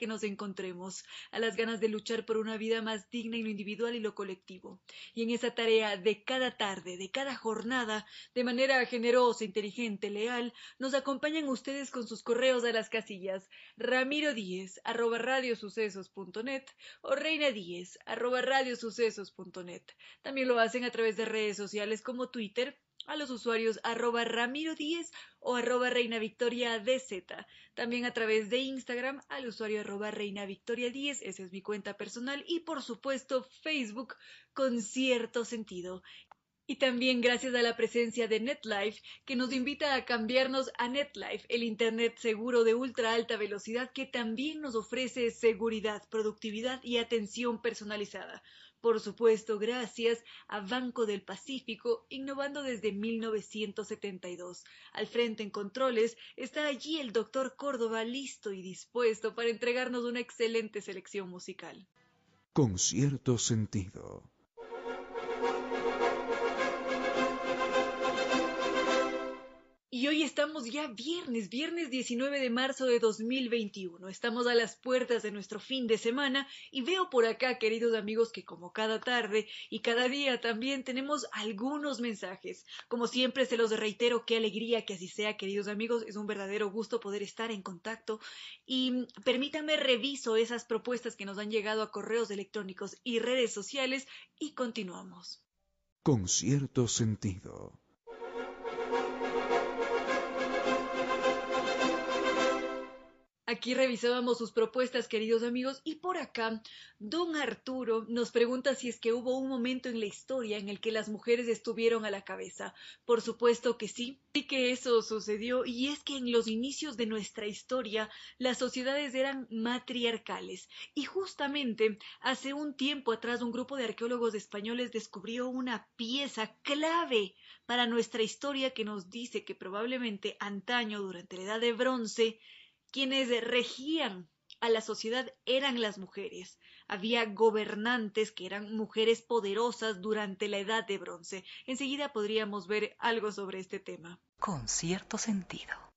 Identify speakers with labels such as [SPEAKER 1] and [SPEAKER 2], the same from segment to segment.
[SPEAKER 1] que nos encontremos, a las ganas de luchar por una vida más digna en lo individual y lo colectivo. Y en esa tarea de cada tarde, de cada jornada, de manera generosa, inteligente, leal, nos acompañan ustedes con sus correos a las casillas ramiro díez arroba radiosucesos.net o reina díez arroba radiosucesos.net. También lo hacen a través de redes sociales como Twitter, a los usuarios arroba ramiro 10 o arroba reina victoria dz. También a través de Instagram al usuario arroba reina victoria 10, esa es mi cuenta personal, y por supuesto Facebook con cierto sentido. Y también gracias a la presencia de NetLife, que nos invita a cambiarnos a NetLife, el Internet seguro de ultra alta velocidad que también nos ofrece seguridad, productividad y atención personalizada. Por supuesto, gracias a Banco del Pacífico, innovando desde 1972. Al frente en controles está allí el doctor Córdoba listo y dispuesto para entregarnos una excelente selección musical.
[SPEAKER 2] Con cierto sentido.
[SPEAKER 1] Y hoy estamos ya viernes, viernes 19 de marzo de 2021. Estamos a las puertas de nuestro fin de semana y veo por acá, queridos amigos, que como cada tarde y cada día también tenemos algunos mensajes. Como siempre se los reitero, qué alegría que así sea, queridos amigos. Es un verdadero gusto poder estar en contacto y permítanme reviso esas propuestas que nos han llegado a correos electrónicos y redes sociales y continuamos.
[SPEAKER 2] Con cierto sentido.
[SPEAKER 1] Aquí revisábamos sus propuestas, queridos amigos, y por acá, don Arturo nos pregunta si es que hubo un momento en la historia en el que las mujeres estuvieron a la cabeza. Por supuesto que sí, sí que eso sucedió, y es que en los inicios de nuestra historia las sociedades eran matriarcales, y justamente hace un tiempo atrás un grupo de arqueólogos españoles descubrió una pieza clave para nuestra historia que nos dice que probablemente antaño, durante la Edad de Bronce, quienes regían a la sociedad eran las mujeres. Había gobernantes que eran mujeres poderosas durante la Edad de Bronce. Enseguida podríamos ver algo sobre este tema.
[SPEAKER 3] Con cierto sentido.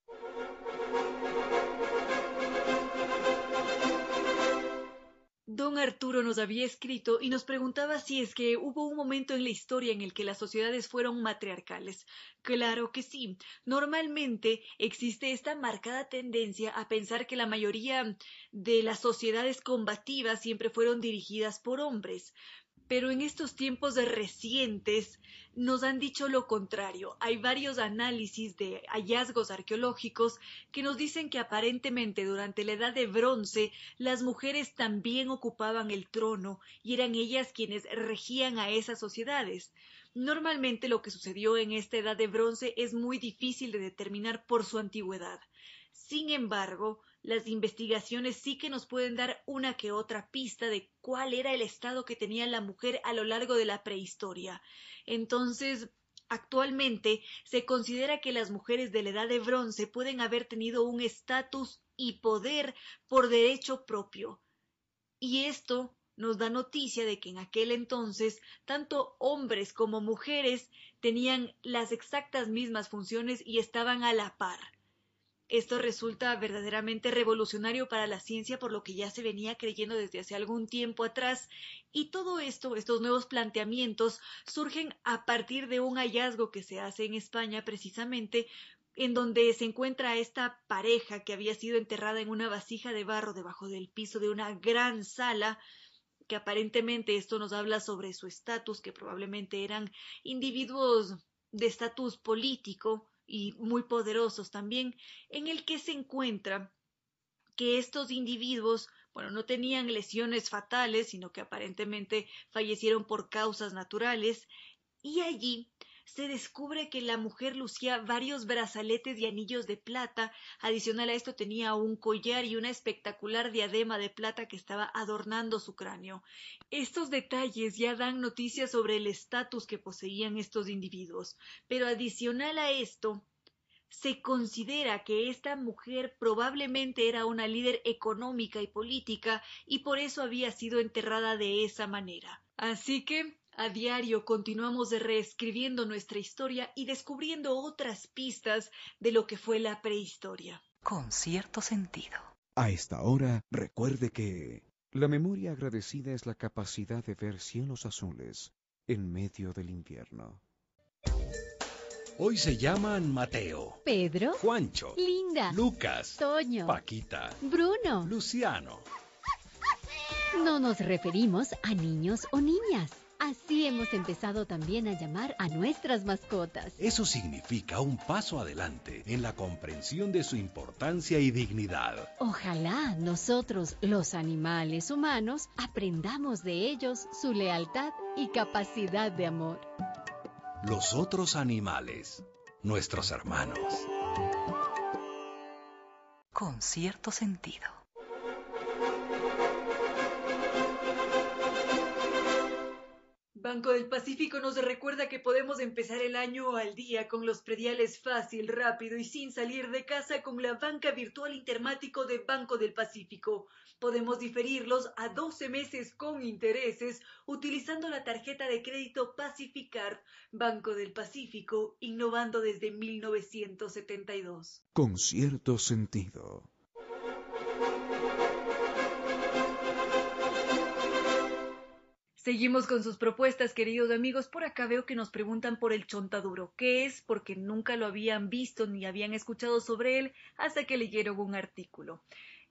[SPEAKER 1] Don Arturo nos había escrito y nos preguntaba si es que hubo un momento en la historia en el que las sociedades fueron matriarcales. Claro que sí. Normalmente existe esta marcada tendencia a pensar que la mayoría de las sociedades combativas siempre fueron dirigidas por hombres pero en estos tiempos recientes nos han dicho lo contrario. Hay varios análisis de hallazgos arqueológicos que nos dicen que aparentemente durante la Edad de Bronce las mujeres también ocupaban el trono y eran ellas quienes regían a esas sociedades. Normalmente lo que sucedió en esta Edad de Bronce es muy difícil de determinar por su antigüedad. Sin embargo, las investigaciones sí que nos pueden dar una que otra pista de cuál era el estado que tenía la mujer a lo largo de la prehistoria. Entonces, actualmente se considera que las mujeres de la edad de bronce pueden haber tenido un estatus y poder por derecho propio. Y esto nos da noticia de que en aquel entonces tanto hombres como mujeres tenían las exactas mismas funciones y estaban a la par. Esto resulta verdaderamente revolucionario para la ciencia por lo que ya se venía creyendo desde hace algún tiempo atrás. Y todo esto, estos nuevos planteamientos surgen a partir de un hallazgo que se hace en España precisamente en donde se encuentra esta pareja que había sido enterrada en una vasija de barro debajo del piso de una gran sala, que aparentemente esto nos habla sobre su estatus, que probablemente eran individuos de estatus político y muy poderosos también, en el que se encuentra que estos individuos, bueno, no tenían lesiones fatales, sino que aparentemente fallecieron por causas naturales, y allí se descubre que la mujer lucía varios brazaletes y anillos de plata, adicional a esto tenía un collar y una espectacular diadema de plata que estaba adornando su cráneo. Estos detalles ya dan noticias sobre el estatus que poseían estos individuos, pero adicional a esto, se considera que esta mujer probablemente era una líder económica y política y por eso había sido enterrada de esa manera. Así que a diario continuamos reescribiendo nuestra historia y descubriendo otras pistas de lo que fue la prehistoria.
[SPEAKER 3] Con cierto sentido.
[SPEAKER 2] A esta hora, recuerde que la memoria agradecida es la capacidad de ver cielos azules en medio del invierno.
[SPEAKER 4] Hoy se llaman Mateo,
[SPEAKER 5] Pedro,
[SPEAKER 4] Juancho,
[SPEAKER 5] Linda,
[SPEAKER 4] Lucas,
[SPEAKER 5] Toño,
[SPEAKER 4] Paquita,
[SPEAKER 5] Bruno.
[SPEAKER 4] Luciano.
[SPEAKER 5] No nos referimos a niños o niñas. Así hemos empezado también a llamar a nuestras mascotas.
[SPEAKER 4] Eso significa un paso adelante en la comprensión de su importancia y dignidad.
[SPEAKER 5] Ojalá nosotros, los animales humanos, aprendamos de ellos su lealtad y capacidad de amor.
[SPEAKER 4] Los otros animales, nuestros hermanos.
[SPEAKER 3] Con cierto sentido.
[SPEAKER 1] Banco del Pacífico nos recuerda que podemos empezar el año al día con los prediales fácil, rápido y sin salir de casa con la banca virtual intermático de Banco del Pacífico. Podemos diferirlos a 12 meses con intereses utilizando la tarjeta de crédito Pacificar, Banco del Pacífico, innovando desde 1972.
[SPEAKER 2] Con cierto sentido.
[SPEAKER 1] Seguimos con sus propuestas, queridos amigos. Por acá veo que nos preguntan por el chontaduro. ¿Qué es? Porque nunca lo habían visto ni habían escuchado sobre él hasta que leyeron un artículo.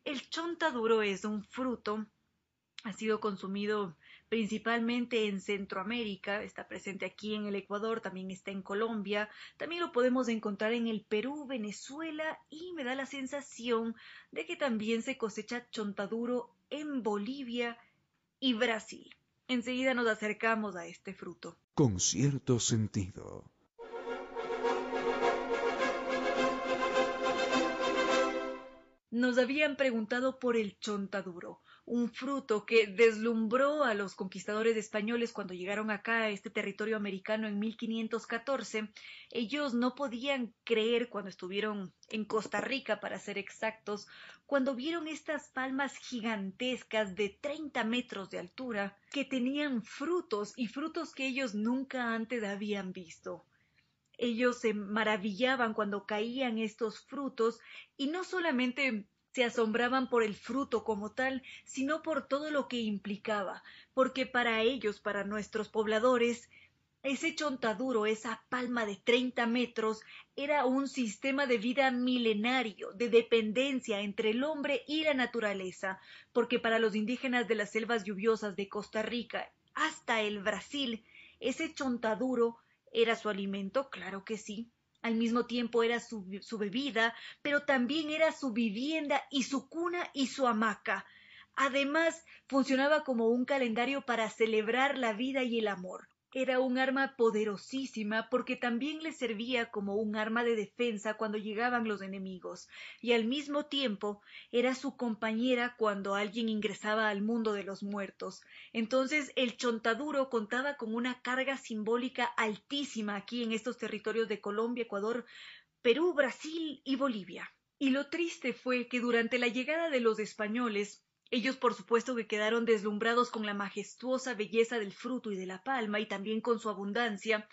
[SPEAKER 1] El chontaduro es un fruto, ha sido consumido principalmente en Centroamérica, está presente aquí en el Ecuador, también está en Colombia, también lo podemos encontrar en el Perú, Venezuela y me da la sensación de que también se cosecha chontaduro en Bolivia y Brasil. Enseguida nos acercamos a este fruto.
[SPEAKER 2] Con cierto sentido.
[SPEAKER 1] Nos habían preguntado por el chontaduro, un fruto que deslumbró a los conquistadores españoles cuando llegaron acá a este territorio americano en 1514. Ellos no podían creer cuando estuvieron en Costa Rica, para ser exactos, cuando vieron estas palmas gigantescas de 30 metros de altura que tenían frutos y frutos que ellos nunca antes habían visto ellos se maravillaban cuando caían estos frutos y no solamente se asombraban por el fruto como tal, sino por todo lo que implicaba, porque para ellos, para nuestros pobladores, ese chontaduro, esa palma de treinta metros, era un sistema de vida milenario, de dependencia entre el hombre y la naturaleza, porque para los indígenas de las selvas lluviosas de Costa Rica hasta el Brasil, ese chontaduro ¿Era su alimento? Claro que sí. Al mismo tiempo era su, bebida, pero también era su vivienda y su cuna y su hamaca. Además, funcionaba como un calendario para celebrar la vida y el amor. Era un arma poderosísima porque también le servía como un arma de defensa cuando llegaban los enemigos, y al mismo tiempo era su compañera cuando alguien ingresaba al mundo de los muertos. Entonces el chontaduro contaba con una carga simbólica altísima aquí en estos territorios de Colombia, Ecuador, Perú, Brasil y Bolivia. Y lo triste fue que durante la llegada de los españoles ellos por supuesto que quedaron deslumbrados con la majestuosa belleza del fruto y de la palma y también con su abundancia,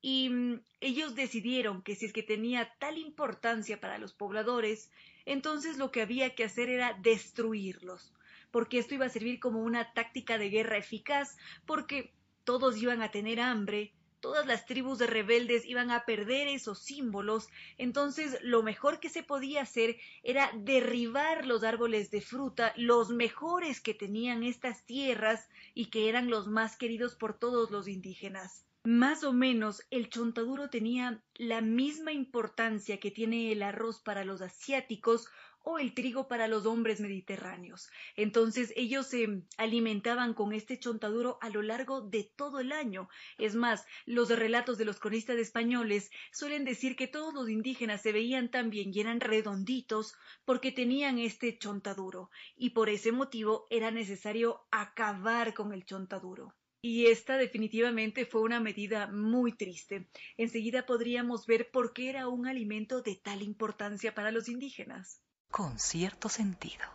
[SPEAKER 1] y mm, ellos decidieron que si es que tenía tal importancia para los pobladores, entonces lo que había que hacer era destruirlos, porque esto iba a servir como una táctica de guerra eficaz, porque todos iban a tener hambre, todas las tribus de rebeldes iban a perder esos símbolos, entonces lo mejor que se podía hacer era derribar los árboles de fruta, los mejores que tenían estas tierras y que eran los más queridos por todos los indígenas. Más o menos el chontaduro tenía la misma importancia que tiene el arroz para los asiáticos o el trigo para los hombres mediterráneos. Entonces ellos se alimentaban con este chontaduro a lo largo de todo el año. Es más, los relatos de los cronistas españoles suelen decir que todos los indígenas se veían tan bien y eran redonditos porque tenían este chontaduro y por ese motivo era necesario acabar con el chontaduro. Y esta definitivamente fue una medida muy triste. Enseguida podríamos ver por qué era un alimento de tal importancia para los indígenas.
[SPEAKER 3] Con cierto sentido.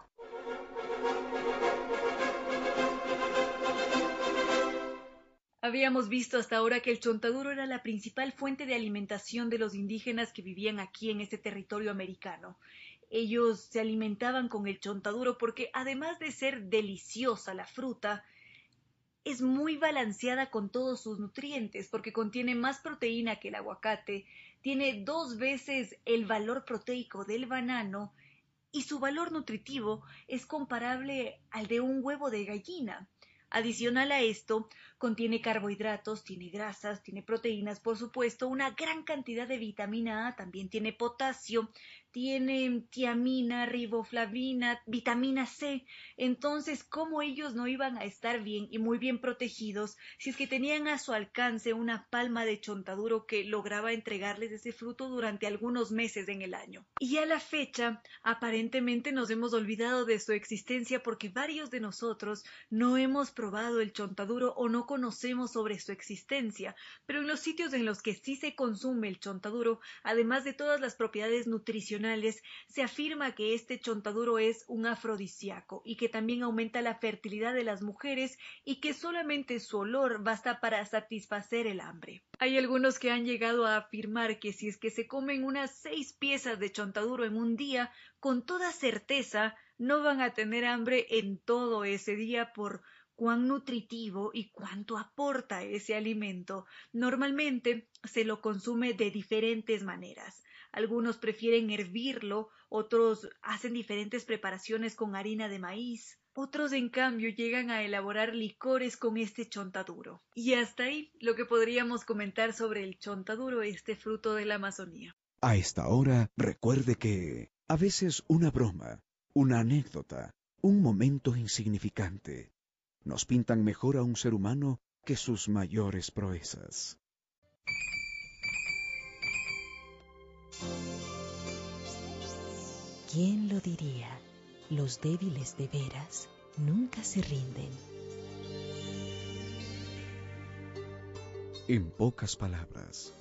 [SPEAKER 1] Habíamos visto hasta ahora que el chontaduro era la principal fuente de alimentación de los indígenas que vivían aquí en este territorio americano. Ellos se alimentaban con el chontaduro porque además de ser deliciosa la fruta, es muy balanceada con todos sus nutrientes porque contiene más proteína que el aguacate, tiene dos veces el valor proteico del banano y su valor nutritivo es comparable al de un huevo de gallina. Adicional a esto, contiene carbohidratos, tiene grasas, tiene proteínas, por supuesto, una gran cantidad de vitamina A, también tiene potasio, tiene tiamina, riboflavina, vitamina C. Entonces, ¿cómo ellos no iban a estar bien y muy bien protegidos si es que tenían a su alcance una palma de chontaduro que lograba entregarles ese fruto durante algunos meses en el año? Y a la fecha, aparentemente nos hemos olvidado de su existencia porque varios de nosotros no hemos probado el chontaduro o no conocemos sobre su existencia, pero en los sitios en los que sí se consume el chontaduro, además de todas las propiedades nutricionales se afirma que este chontaduro es un afrodisíaco y que también aumenta la fertilidad de las mujeres y que solamente su olor basta para satisfacer el hambre. Hay algunos que han llegado a afirmar que si es que se comen unas seis piezas de chontaduro en un día, con toda certeza no van a tener hambre en todo ese día por cuán nutritivo y cuánto aporta ese alimento. Normalmente se lo consume de diferentes maneras algunos prefieren hervirlo, otros hacen diferentes preparaciones con harina de maíz, otros en cambio llegan a elaborar licores con este chontaduro. Y hasta ahí lo que podríamos comentar sobre el chontaduro, este fruto de la Amazonía.
[SPEAKER 2] A esta hora recuerde que a veces una broma, una anécdota, un momento insignificante, nos pintan mejor a un ser humano que sus mayores proezas.
[SPEAKER 6] ¿Quién lo diría? Los débiles de veras nunca se rinden.
[SPEAKER 2] En pocas palabras,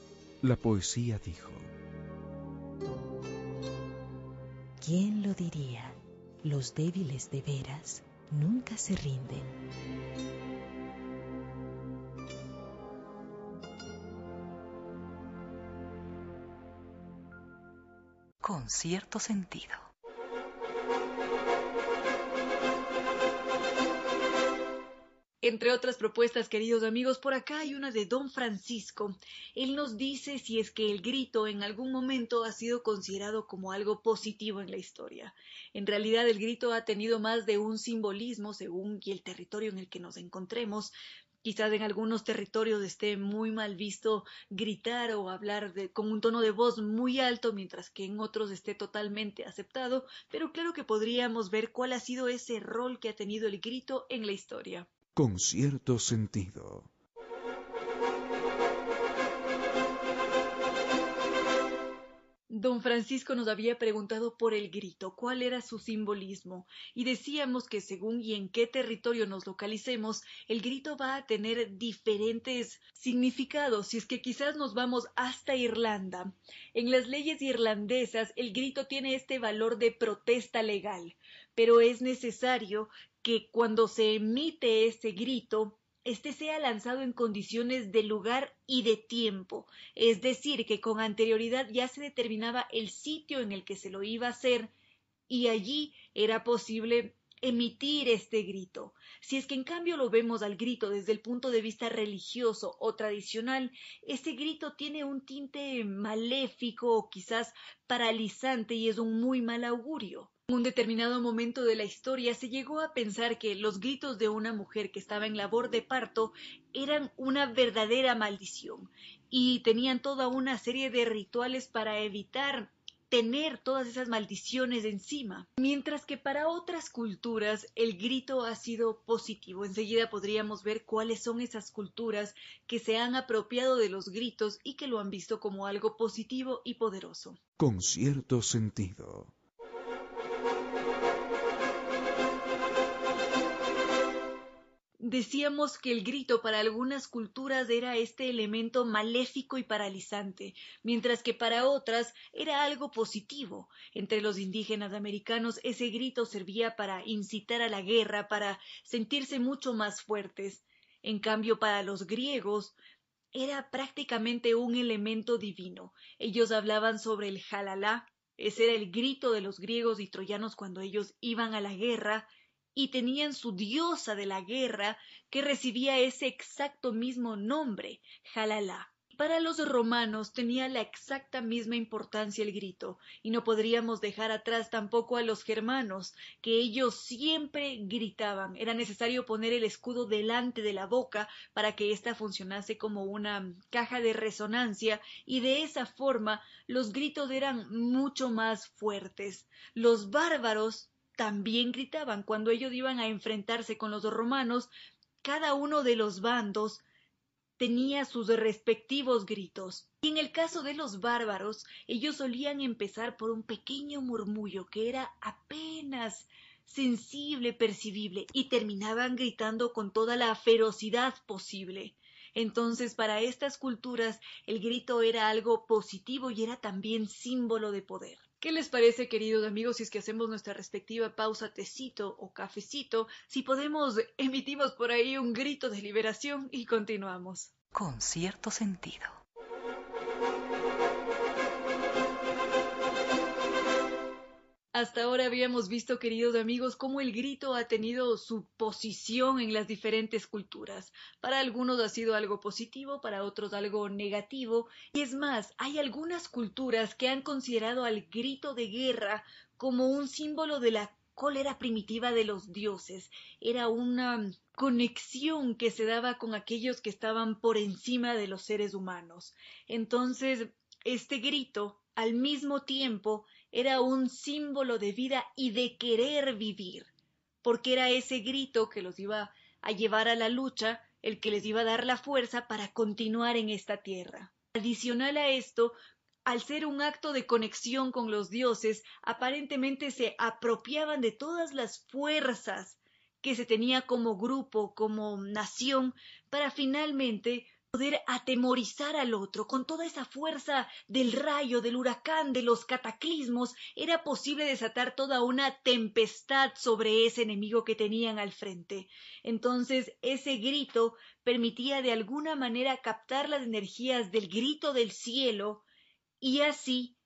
[SPEAKER 2] la poesía dijo.
[SPEAKER 6] ¿Quién lo diría? Los débiles de veras nunca se rinden.
[SPEAKER 3] Con cierto sentido.
[SPEAKER 1] Entre otras propuestas, queridos amigos, por acá hay una de Don Francisco. Él nos dice si es que el grito en algún momento ha sido considerado como algo positivo en la historia. En realidad el grito ha tenido más de un simbolismo según el territorio en el que nos encontremos, Quizás en algunos territorios esté muy mal visto gritar o hablar con un tono de voz muy alto, mientras que en otros esté totalmente aceptado, pero claro que podríamos ver cuál ha sido ese rol que ha tenido el grito en la historia.
[SPEAKER 2] Con cierto sentido.
[SPEAKER 1] Don Francisco nos había preguntado por el grito, cuál era su simbolismo, y decíamos que según y en qué territorio nos localicemos, el grito va a tener diferentes significados, si es que quizás nos vamos hasta Irlanda. En las leyes irlandesas el grito tiene este valor de protesta legal, pero es necesario que cuando se emite ese grito este sea lanzado en condiciones de lugar y de tiempo, es decir, que con anterioridad ya se determinaba el sitio en el que se lo iba a hacer y allí era posible emitir este grito. Si es que en cambio lo vemos al grito desde el punto de vista religioso o tradicional, este grito tiene un tinte maléfico o quizás paralizante y es un muy mal augurio. En un determinado momento de la historia se llegó a pensar que los gritos de una mujer que estaba en labor de parto eran una verdadera maldición y tenían toda una serie de rituales para evitar tener todas esas maldiciones encima. Mientras que para otras culturas el grito ha sido positivo. Enseguida podríamos ver cuáles son esas culturas que se han apropiado de los gritos y que lo han visto como algo positivo y poderoso.
[SPEAKER 2] Con cierto sentido.
[SPEAKER 1] Decíamos que el grito para algunas culturas era este elemento maléfico y paralizante, mientras que para otras era algo positivo. Entre los indígenas americanos ese grito servía para incitar a la guerra, para sentirse mucho más fuertes. En cambio, para los griegos era prácticamente un elemento divino. Ellos hablaban sobre el jalalá, ese era el grito de los griegos y troyanos cuando ellos iban a la guerra, y tenían su diosa de la guerra que recibía ese exacto mismo nombre, Jalala. Para los romanos tenía la exacta misma importancia el grito, y no podríamos dejar atrás tampoco a los germanos, que ellos siempre gritaban. Era necesario poner el escudo delante de la boca para que ésta funcionase como una caja de resonancia, y de esa forma los gritos eran mucho más fuertes. Los bárbaros también gritaban cuando ellos iban a enfrentarse con los romanos, cada uno de los bandos tenía sus respectivos gritos. Y en el caso de los bárbaros, ellos solían empezar por un pequeño murmullo que era apenas sensible, percibible, y terminaban gritando con toda la ferocidad posible. Entonces, para estas culturas, el grito era algo positivo y era también símbolo de poder. ¿Qué les parece, queridos amigos, si es que hacemos nuestra respectiva pausa tecito o cafecito, si podemos emitimos por ahí un grito de liberación y continuamos?
[SPEAKER 3] Con cierto sentido.
[SPEAKER 1] Hasta ahora habíamos visto, queridos amigos, cómo el grito ha tenido su posición en las diferentes culturas. Para algunos ha sido algo positivo, para otros algo negativo. Y es más, hay algunas culturas que han considerado al grito de guerra como un símbolo de la cólera primitiva de los dioses. Era una conexión que se daba con aquellos que estaban por encima de los seres humanos. Entonces, este grito, al mismo tiempo, era un símbolo de vida y de querer vivir, porque era ese grito que los iba a llevar a la lucha, el que les iba a dar la fuerza para continuar en esta tierra. Adicional a esto, al ser un acto de conexión con los dioses, aparentemente se apropiaban de todas las fuerzas que se tenía como grupo, como nación, para finalmente poder atemorizar al otro con toda esa fuerza del rayo, del huracán, de los cataclismos, era posible desatar toda una tempestad sobre ese enemigo que tenían al frente. Entonces ese grito permitía de alguna manera captar las energías del grito del cielo y así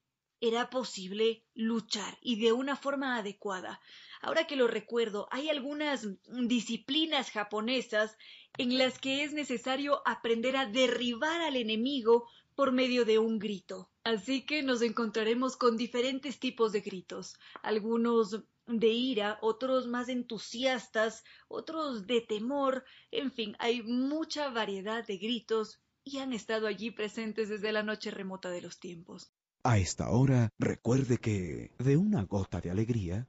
[SPEAKER 1] era posible luchar y de una forma adecuada. Ahora que lo recuerdo, hay algunas disciplinas japonesas en las que es necesario aprender a derribar al enemigo por medio de un grito. Así que nos encontraremos con diferentes tipos de gritos, algunos de ira, otros más entusiastas, otros de temor, en fin, hay mucha variedad de gritos y han estado allí presentes desde la noche remota de los tiempos.
[SPEAKER 2] A esta hora, recuerde que de una gota de alegría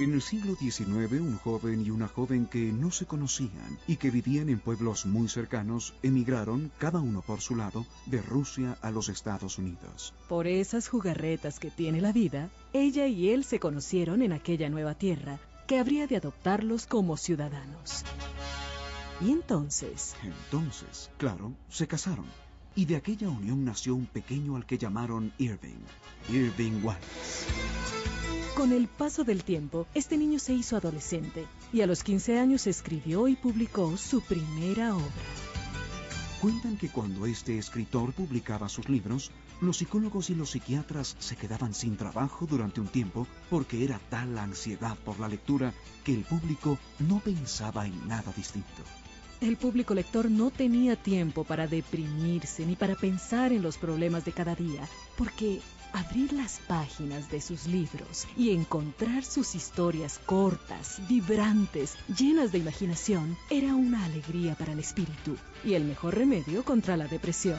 [SPEAKER 2] En el siglo XIX, un joven y una joven que no se conocían y que vivían en pueblos muy cercanos emigraron, cada uno por su lado, de Rusia a los Estados Unidos.
[SPEAKER 6] Por esas jugarretas que tiene la vida, ella y él se conocieron en aquella nueva tierra que habría de adoptarlos como ciudadanos. Y entonces...
[SPEAKER 2] Entonces, claro, se casaron Y de aquella unión nació un pequeño al que llamaron Irving, Irving Wallace.
[SPEAKER 6] Con el paso del tiempo, este niño se hizo adolescente y a los 15 años escribió y publicó su primera obra.
[SPEAKER 2] Cuentan que cuando este escritor publicaba sus libros, los psicólogos y los psiquiatras se quedaban sin trabajo durante un tiempo porque era tal la ansiedad por la lectura que el público no pensaba en nada distinto.
[SPEAKER 6] El público lector no tenía tiempo para deprimirse ni para pensar en los problemas de cada día, porque abrir las páginas de sus libros y encontrar sus historias cortas, vibrantes, llenas de imaginación, era una alegría para el espíritu y el mejor remedio contra la depresión.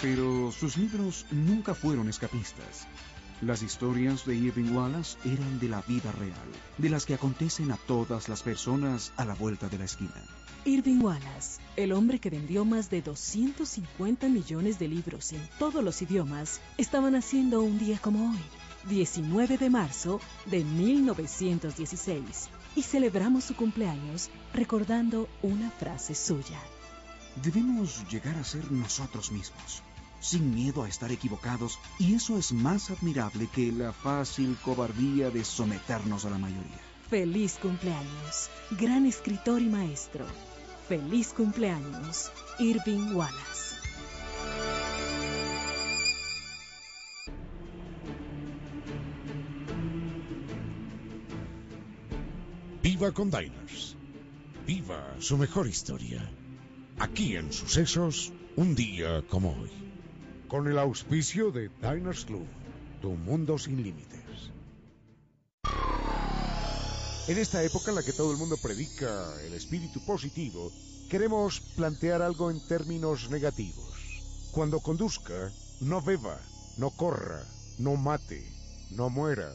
[SPEAKER 2] Pero sus libros nunca fueron escapistas. Las historias de Irving Wallace eran de la vida real, de las que acontecen a todas las personas a la vuelta de la esquina.
[SPEAKER 6] Irving Wallace, el hombre que vendió más de 250 millones de libros en todos los idiomas, estaba naciendo un día como hoy, 19 de marzo de 1916, y celebramos su cumpleaños recordando una frase suya.
[SPEAKER 2] Debemos llegar a ser nosotros mismos, sin miedo a estar equivocados, y eso es más admirable que la fácil cobardía de someternos a la mayoría.
[SPEAKER 6] Feliz cumpleaños, gran escritor y maestro. Feliz cumpleaños, Irving Wallace.
[SPEAKER 4] Viva con Diners. Viva su mejor historia. Aquí en Sucesos, un día como hoy. Con el auspicio de Diners Club, tu mundo sin límites. En esta época en la que todo el mundo predica el espíritu positivo, queremos plantear algo en términos negativos. Cuando conduzca, no beba, no corra, no mate, no muera,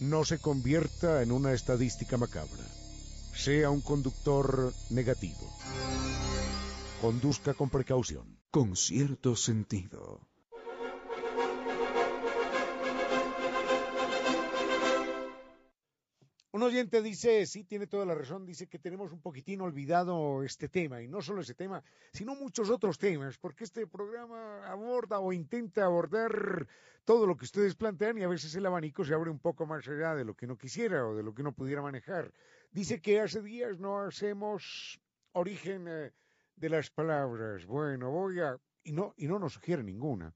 [SPEAKER 4] no se convierta en una estadística macabra. Sea un conductor negativo. Conduzca con precaución.
[SPEAKER 2] Con cierto sentido.
[SPEAKER 4] Un oyente dice, sí, tiene toda la razón, dice que tenemos un poquitín olvidado este tema, y no solo ese tema, sino muchos otros temas, porque este programa aborda o intenta abordar todo lo que ustedes plantean y a veces el abanico se abre un poco más allá de lo que uno quisiera o de lo que uno pudiera manejar. Dice que hace días no hacemos origen eh, de las palabras. Bueno, voy a... Y no, y no nos sugiere ninguna.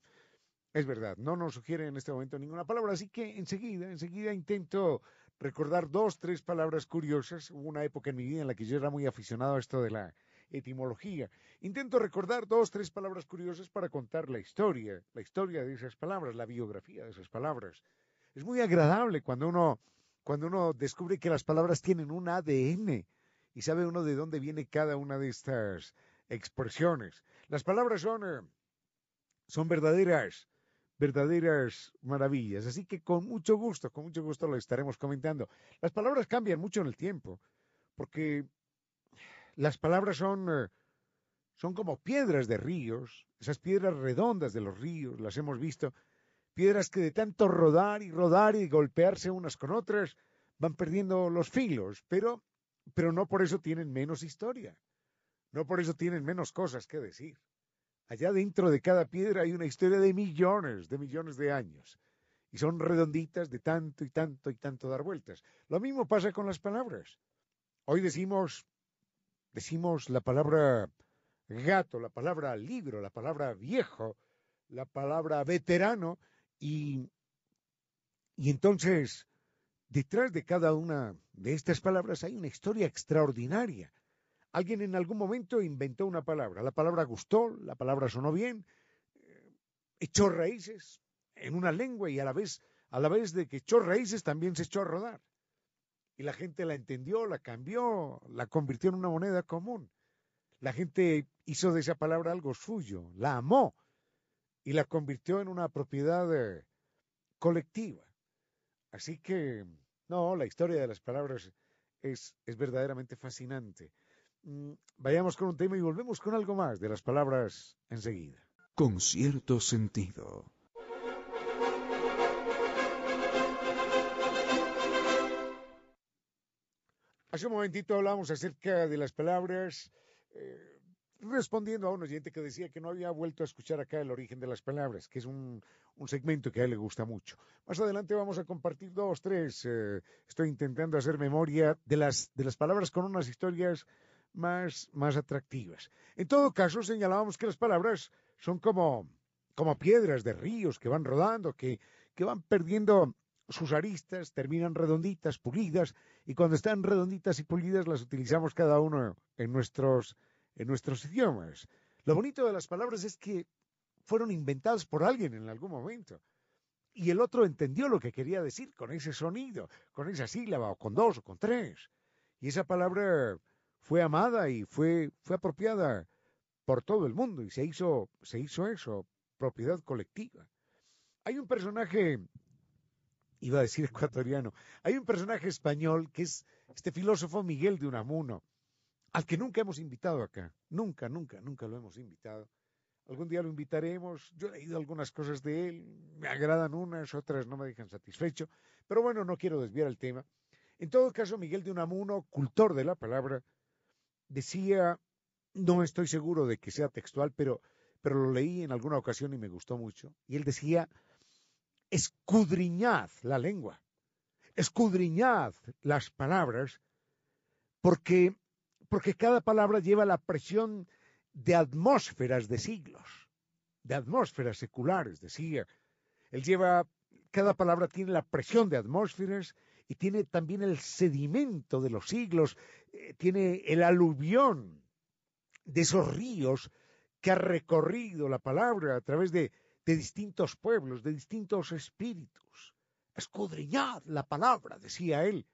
[SPEAKER 4] Es verdad, no nos sugiere en este momento ninguna palabra, así que enseguida, enseguida intento recordar dos, tres palabras curiosas. Hubo una época en mi vida en la que yo era muy aficionado a esto de la etimología. Intento recordar dos, tres palabras curiosas para contar la historia, la historia de esas palabras, la biografía de esas palabras. Es muy agradable cuando uno, cuando uno descubre que las palabras tienen un ADN y sabe uno de dónde viene cada una de estas expresiones. Las palabras son, eh, son verdaderas verdaderas maravillas. Así que con mucho gusto, con mucho gusto lo estaremos comentando. Las palabras cambian mucho en el tiempo, porque las palabras son, eh, son como piedras de ríos, esas piedras redondas de los ríos, las hemos visto, piedras que de tanto rodar y rodar y golpearse unas con otras, van perdiendo los filos, pero, pero no por eso tienen menos historia, no por eso tienen menos cosas que decir. Allá dentro de cada piedra hay una historia de millones, de millones de años. Y son redonditas de tanto y tanto y tanto dar vueltas. Lo mismo pasa con las palabras. Hoy decimos, decimos la palabra gato, la palabra libro, la palabra viejo, la palabra veterano, y, y entonces detrás de cada una de estas palabras hay una historia extraordinaria. Alguien en algún momento inventó una palabra. La palabra gustó, la palabra sonó bien, eh, echó raíces en una lengua y a la vez, a la vez de que echó raíces también se echó a rodar. Y la gente la entendió, la cambió, la convirtió en una moneda común. La gente hizo de esa palabra algo suyo, la amó y la convirtió en una propiedad eh, colectiva. Así que, no, la historia de las palabras es, es verdaderamente fascinante. Mm, vayamos con un tema y volvemos con algo más de las palabras enseguida.
[SPEAKER 2] Con cierto sentido.
[SPEAKER 4] Hace un momentito hablamos acerca de las palabras. Eh, respondiendo a un oyente que decía que no había vuelto a escuchar acá el origen de las palabras, que es un, segmento que a él le gusta mucho. Más adelante vamos a compartir dos, tres. Eh, estoy intentando hacer memoria de las, de las palabras con unas historias más, más atractivas. En todo caso, señalábamos que las palabras son como, como piedras de ríos que van rodando, que, que van perdiendo sus aristas, terminan redonditas, pulidas, y cuando están redonditas y pulidas las utilizamos cada uno en nuestros en nuestros idiomas. Lo bonito de las palabras es que fueron inventadas por alguien en algún momento. Y el otro entendió lo que quería decir con ese sonido, con esa sílaba, o con dos, o con tres. Y esa palabra fue amada y fue, fue apropiada por todo el mundo y se hizo, se hizo eso, propiedad colectiva. Hay un personaje, iba a decir ecuatoriano, hay un personaje español que es este filósofo Miguel de Unamuno, al que nunca hemos invitado acá. Nunca, nunca, nunca lo hemos invitado. Algún día lo invitaremos. Yo he leído algunas cosas de él, me agradan unas, otras no me dejan satisfecho. Pero bueno, no quiero desviar el tema. En todo caso, Miguel de Unamuno, cultor de la palabra, decía, no estoy seguro de que sea textual, pero, pero lo leí en alguna ocasión y me gustó mucho. Y él decía, escudriñad la lengua, escudriñad las palabras, porque porque cada palabra lleva la presión de atmósferas de siglos, de atmósferas seculares, decía. Él lleva, cada palabra tiene la presión de atmósferas y tiene también el sedimento de los siglos, eh, tiene el aluvión de esos ríos que ha recorrido la palabra a través de, de distintos pueblos, de distintos espíritus. Escudriñad la palabra, decía él.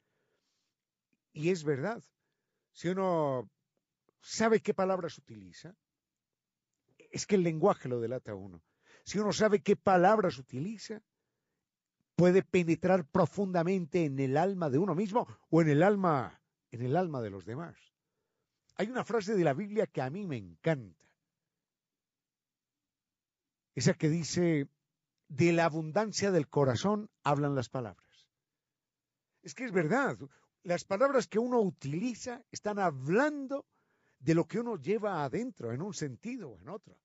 [SPEAKER 4] Y es verdad si uno sabe qué palabras utiliza, es que el lenguaje lo delata uno. Si uno sabe qué palabras utiliza, puede penetrar profundamente en el alma de uno mismo o en el alma, en el alma de los demás. Hay una frase de la Biblia que a mí me encanta. Esa que dice, de la abundancia del corazón hablan las palabras. Es que es verdad las palabras que uno utiliza están hablando de lo que uno lleva adentro, en un sentido o en otro.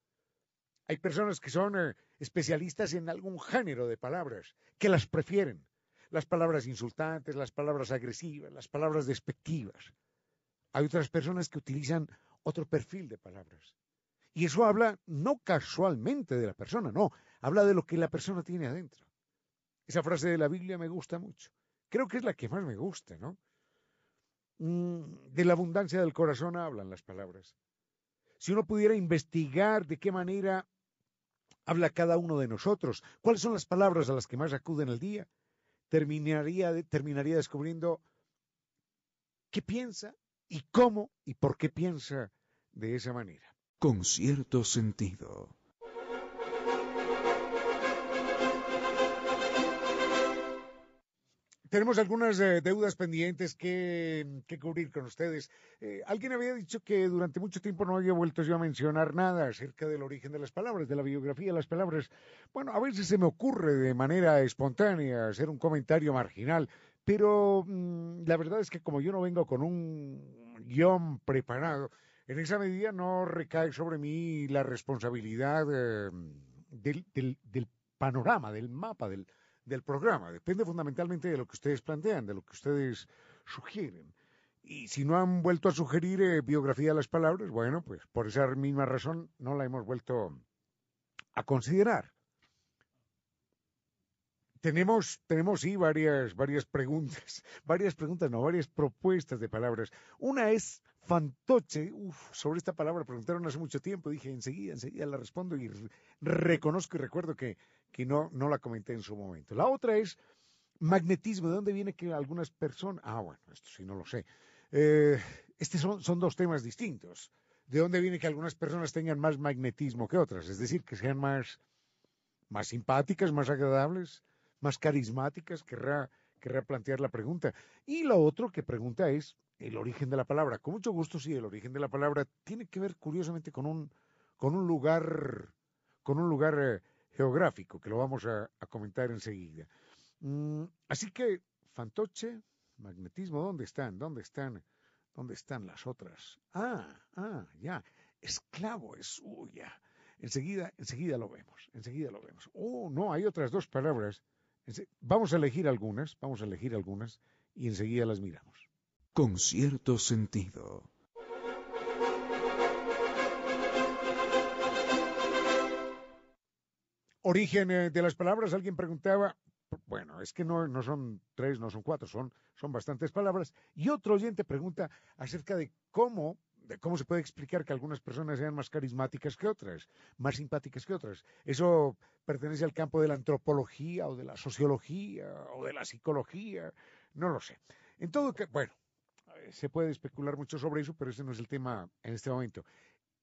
[SPEAKER 4] Hay personas que son eh, especialistas en algún género de palabras, que las prefieren. Las palabras insultantes, las palabras agresivas, las palabras despectivas. Hay otras personas que utilizan otro perfil de palabras. Y eso habla no casualmente de la persona, no, habla de lo que la persona tiene adentro. Esa frase de la Biblia me gusta mucho. Creo que es la que más me gusta, ¿no? Mm, de la abundancia del corazón hablan las palabras. Si uno pudiera investigar de qué manera habla cada uno de nosotros, cuáles son las palabras a las que más acuden el día, terminaría, terminaría descubriendo qué piensa y cómo y por qué piensa de esa manera.
[SPEAKER 2] Con cierto sentido.
[SPEAKER 4] Tenemos algunas eh, deudas pendientes que, cubrir con ustedes. Eh, alguien había dicho que durante mucho tiempo no había vuelto yo a mencionar nada acerca del origen de las palabras, de la biografía de las palabras. Bueno, a veces se me ocurre de manera espontánea hacer un comentario marginal, pero mm, la verdad es que como yo no vengo con un guion preparado, en esa medida no recae sobre mí la responsabilidad eh, del, del panorama, del mapa, del del programa. Depende fundamentalmente de lo que ustedes plantean, de lo que ustedes sugieren. Y si no han vuelto a sugerir eh, biografía de las palabras, bueno, pues por esa misma razón no la hemos vuelto a considerar. Tenemos, tenemos sí varias, varias preguntas, varias preguntas, no, varias propuestas de palabras. Una es fantoche, uf, sobre esta palabra preguntaron hace mucho tiempo, dije enseguida, enseguida la respondo y reconozco y recuerdo que, que no, no la comenté en su momento. La otra es magnetismo, ¿de dónde viene que algunas personas, ah bueno, esto sí no lo sé, eh, estos son, son dos temas distintos. ¿De dónde viene que algunas personas tengan más magnetismo que otras? Es decir, que sean más, más simpáticas, más agradables más carismáticas, querrá, querrá plantear la pregunta. Y lo otro que pregunta es el origen de la palabra. Con mucho gusto, sí, el origen de la palabra tiene que ver curiosamente con un, con un lugar, con un lugar eh, geográfico, que lo vamos a, comentar enseguida. Mm, así que, fantoche, magnetismo, ¿dónde están? ¿Dónde están? ¿Dónde están las otras? Ah, ah, ya. esclavo es, uy, ya. Enseguida, enseguida lo vemos, enseguida lo vemos. Oh, no, hay otras dos palabras. Vamos a elegir algunas, vamos a elegir algunas y enseguida las miramos.
[SPEAKER 2] Con cierto sentido.
[SPEAKER 4] Origen eh, de las palabras, alguien preguntaba, bueno, es que no, no son tres, no son cuatro, son, son bastantes palabras. Y otro oyente pregunta acerca de cómo, de cómo se puede explicar que algunas personas sean más carismáticas que otras, más simpáticas que otras. Eso pertenece al campo de la antropología o de la sociología o de la psicología, no lo sé. En todo que, bueno, se puede especular mucho sobre eso, pero ese no es el tema en este momento.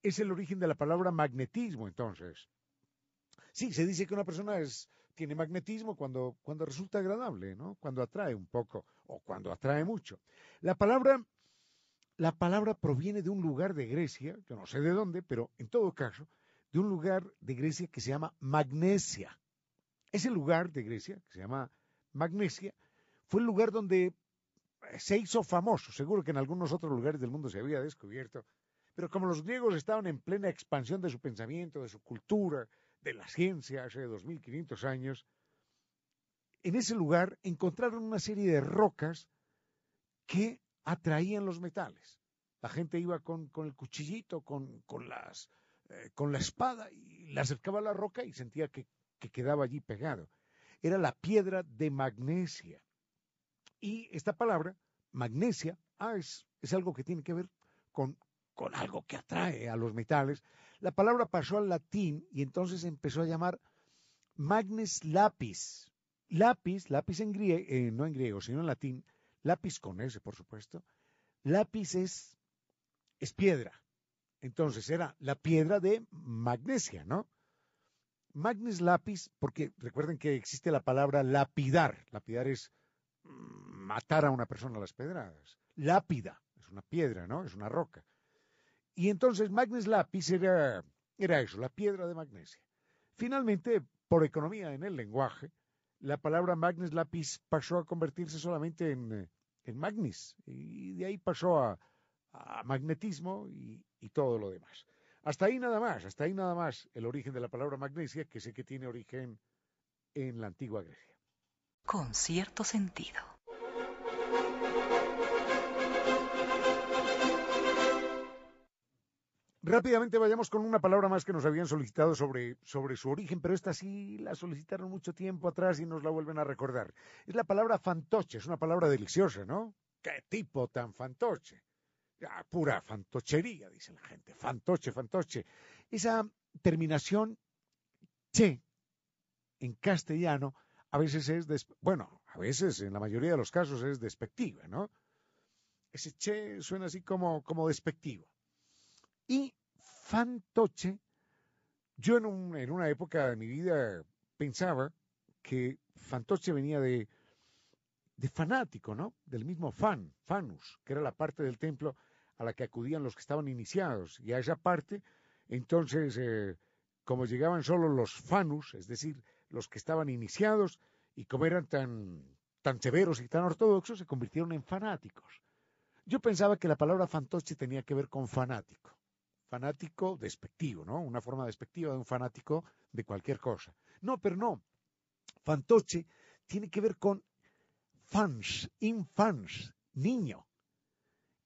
[SPEAKER 4] Es el origen de la palabra magnetismo, entonces. Sí, se dice que una persona es, tiene magnetismo cuando, cuando resulta agradable, ¿no? Cuando atrae un poco o cuando atrae mucho. La palabra, la palabra proviene de un lugar de Grecia, yo no sé de dónde, pero en todo caso, de un lugar de Grecia que se llama Magnesia. Ese lugar de Grecia, que se llama Magnesia, fue el lugar donde se hizo famoso. Seguro que en algunos otros lugares del mundo se había descubierto. Pero como los griegos estaban en plena expansión de su pensamiento, de su cultura, de la ciencia hace 2500 años, en ese lugar encontraron una serie de rocas que atraían los metales. La gente iba con, el cuchillito, con, las, eh, con la espada y le acercaba a la roca y sentía que, quedaba allí pegado. Era la piedra de magnesia. Y esta palabra, magnesia, ah, es, algo que tiene que ver con, con algo que atrae a los metales, la palabra pasó al latín y entonces empezó a llamar magnes lapis. Lápiz, lápiz en griego, eh, no en griego, sino en latín, lápiz con S, por supuesto. Lápiz es, es piedra. Entonces era la piedra de magnesia, ¿no? Magnes lápiz, porque recuerden que existe la palabra lapidar. Lapidar es matar a una persona a las pedradas. Lápida es una piedra, ¿no? Es una roca. Y entonces magnes lápiz era, era eso, la piedra de magnesia. Finalmente, por economía en el lenguaje, la palabra magnes lápiz pasó a convertirse solamente en, en magnis, y de ahí pasó a, magnetismo y, y, todo lo demás. Hasta ahí nada más, hasta ahí nada más el origen de la palabra magnesia, que sé que tiene origen en la antigua Grecia.
[SPEAKER 3] Con cierto sentido.
[SPEAKER 4] Rápidamente vayamos con una palabra más que nos habían solicitado sobre, sobre su origen, pero esta sí la solicitaron mucho tiempo atrás y nos la vuelven a recordar. Es la palabra fantoche, es una palabra deliciosa, ¿no? ¿Qué tipo tan fantoche? Ya, pura fantochería, dice la gente. Fantoche, fantoche. Esa terminación che en castellano a veces es, bueno, a veces en la mayoría de los casos es despectiva, ¿no? Ese che suena así como, como despectivo. Y fantoche, yo en, una época de mi vida pensaba que fantoche venía de, de fanático, ¿no? Del mismo fan, fanus, que era la parte del templo a la que acudían los que estaban iniciados. Y a esa parte, entonces, eh, como llegaban solo los fanus, es decir, los que estaban iniciados, y como eran tan, tan severos y tan ortodoxos, se convirtieron en fanáticos. Yo pensaba que la palabra fantoche tenía que ver con fanático fanático despectivo, ¿no? Una forma despectiva de un fanático de cualquier cosa. No, pero no. Fantoche tiene que ver con fans, infans, niño.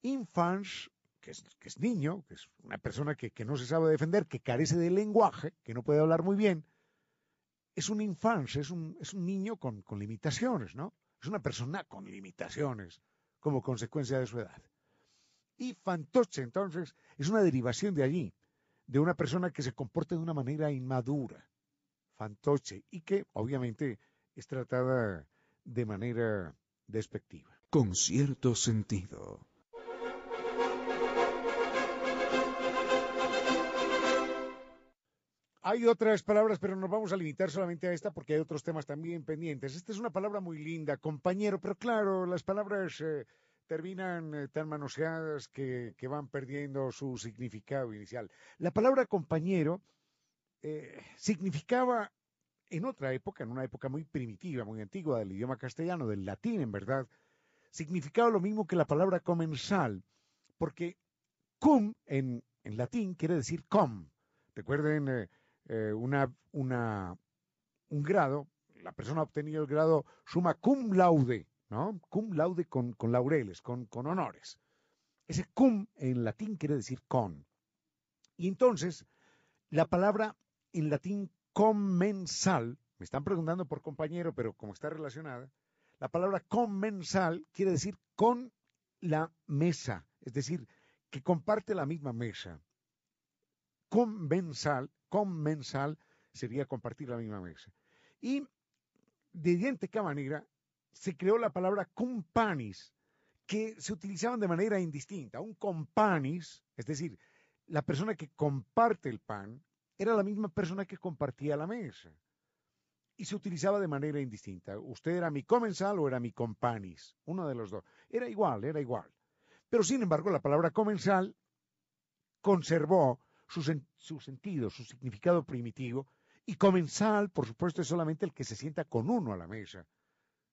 [SPEAKER 4] Infans, que es, que es niño, que es una persona que, no se sabe defender, que carece de lenguaje, que no puede hablar muy bien, es un infans, es un, es un niño con, con limitaciones, ¿no? Es una persona con limitaciones como consecuencia de su edad. Y fantoche, entonces, es una derivación de allí, de una persona que se comporta de una manera inmadura, fantoche, y que obviamente es tratada de manera despectiva.
[SPEAKER 2] Con cierto sentido.
[SPEAKER 4] Hay otras palabras, pero nos vamos a limitar solamente a esta porque hay otros temas también pendientes. Esta es una palabra muy linda, compañero, pero claro, las palabras eh, terminan eh, tan manoseadas que, van perdiendo su significado inicial. La palabra compañero eh, significaba en otra época, en una época muy primitiva, muy antigua del idioma castellano, del latín en verdad, significaba lo mismo que la palabra comensal, porque cum en, en latín quiere decir com. Recuerden eh, una, una, un grado, la persona ha obtenido el grado summa cum laude, ¿no? Cum laude con, con laureles, con, con honores. Ese cum en latín quiere decir con. Y entonces, la palabra en latín comensal, me están preguntando por compañero, pero como está relacionada, la palabra comensal quiere decir con la mesa, es decir, que comparte la misma mesa. Comensal, comensal sería compartir la misma mesa. Y de idéntica manera se creó la palabra companis, que se utilizaban de manera indistinta. Un companis, es decir, la persona que comparte el pan, era la misma persona que compartía la mesa. Y se utilizaba de manera indistinta. Usted era mi comensal o era mi companis, uno de los dos. Era igual, era igual. Pero sin embargo, la palabra comensal conservó su, sentido, su significado primitivo, y comensal, por supuesto, es solamente el que se sienta con uno a la mesa.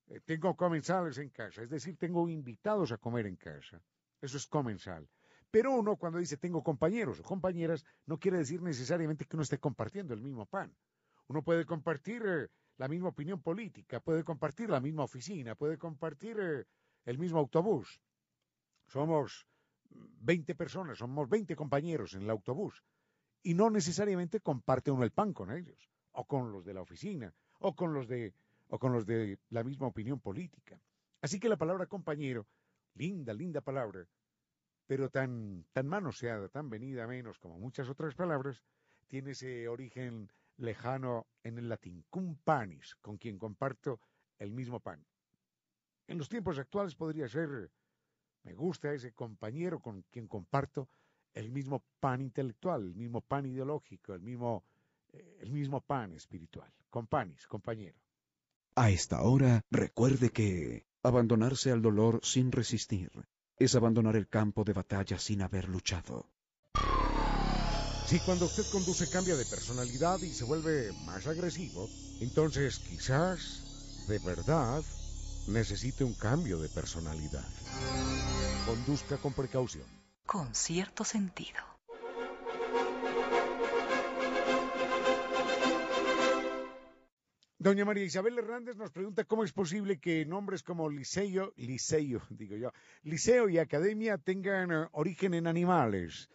[SPEAKER 4] Eh, tengo comensales en casa, es decir, tengo invitados a comer en casa. Eso es comensal. Pero uno cuando dice tengo compañeros o compañeras, no quiere decir necesariamente que uno esté compartiendo el mismo pan. Uno puede compartir eh, la misma opinión política, puede compartir la misma oficina, puede compartir eh, el mismo autobús. Somos 20 personas, somos 20 compañeros en el autobús. Y no necesariamente comparte uno el pan con ellos, o con los de la oficina, o con los de, o con los de la misma opinión política. Así que la palabra compañero, linda, linda palabra, pero tan, tan manoseada, tan venida menos como muchas otras palabras, tiene ese origen lejano en el latín, cum panis, con quien comparto el mismo pan. En los tiempos actuales podría ser, me gusta ese compañero con quien comparto el mismo pan intelectual, el mismo pan ideológico, el mismo, eh, el mismo pan espiritual. Companis, compañero.
[SPEAKER 2] A esta hora, recuerde que abandonarse al dolor sin resistir es abandonar el campo de batalla sin haber luchado.
[SPEAKER 4] Si cuando usted conduce cambia de personalidad y se vuelve más agresivo, entonces quizás, de verdad, necesite un cambio de personalidad. Conduzca con precaución.
[SPEAKER 3] Con cierto sentido.
[SPEAKER 4] Doña María Isabel Hernández nos pregunta cómo es posible que nombres como liceo, liceo, digo yo, liceo y academia tengan eh, origen en animales.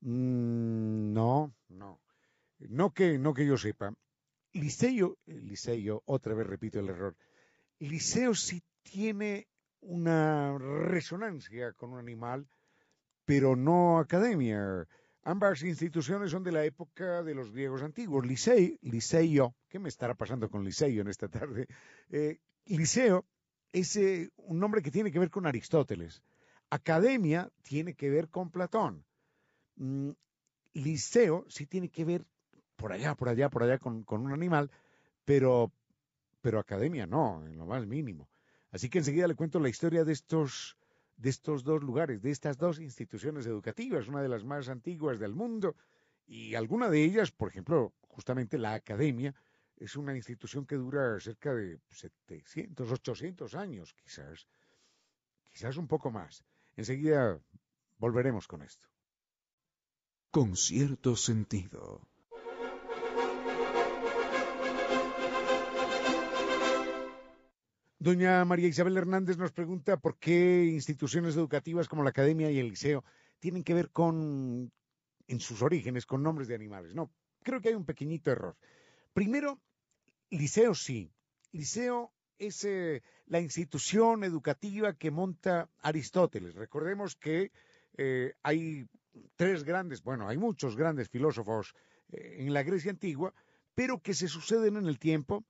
[SPEAKER 4] Mm, no, no, no que, no que yo sepa. Liceo, eh, liceo, otra vez repito el error. Liceo sí tiene una resonancia con un animal, pero no academia. Ambas instituciones son de la época de los griegos antiguos. Liceo, liceo, ¿qué me estará pasando con liceo en esta tarde? Eh, liceo es eh, un nombre que tiene que ver con Aristóteles. Academia tiene que ver con Platón. Mm, liceo sí tiene que ver por allá, por allá, por allá con, con un animal, pero, pero academia no, en lo más mínimo. Así que enseguida le cuento la historia de estos de estos dos lugares, de estas dos instituciones educativas, una de las más antiguas del mundo, y alguna de ellas, por ejemplo, justamente la academia, es una institución que dura cerca de 700, 800 años, quizás, quizás un poco más. Enseguida volveremos con esto.
[SPEAKER 2] Con cierto sentido.
[SPEAKER 4] Doña María Isabel Hernández nos pregunta por qué instituciones educativas como la academia y el liceo tienen que ver con, en sus orígenes, con nombres de animales. No, creo que hay un pequeñito error. Primero, liceo sí. Liceo es eh, la institución educativa que monta Aristóteles. Recordemos que eh, hay tres grandes, bueno, hay muchos grandes filósofos eh, en la Grecia antigua, pero que se suceden en el tiempo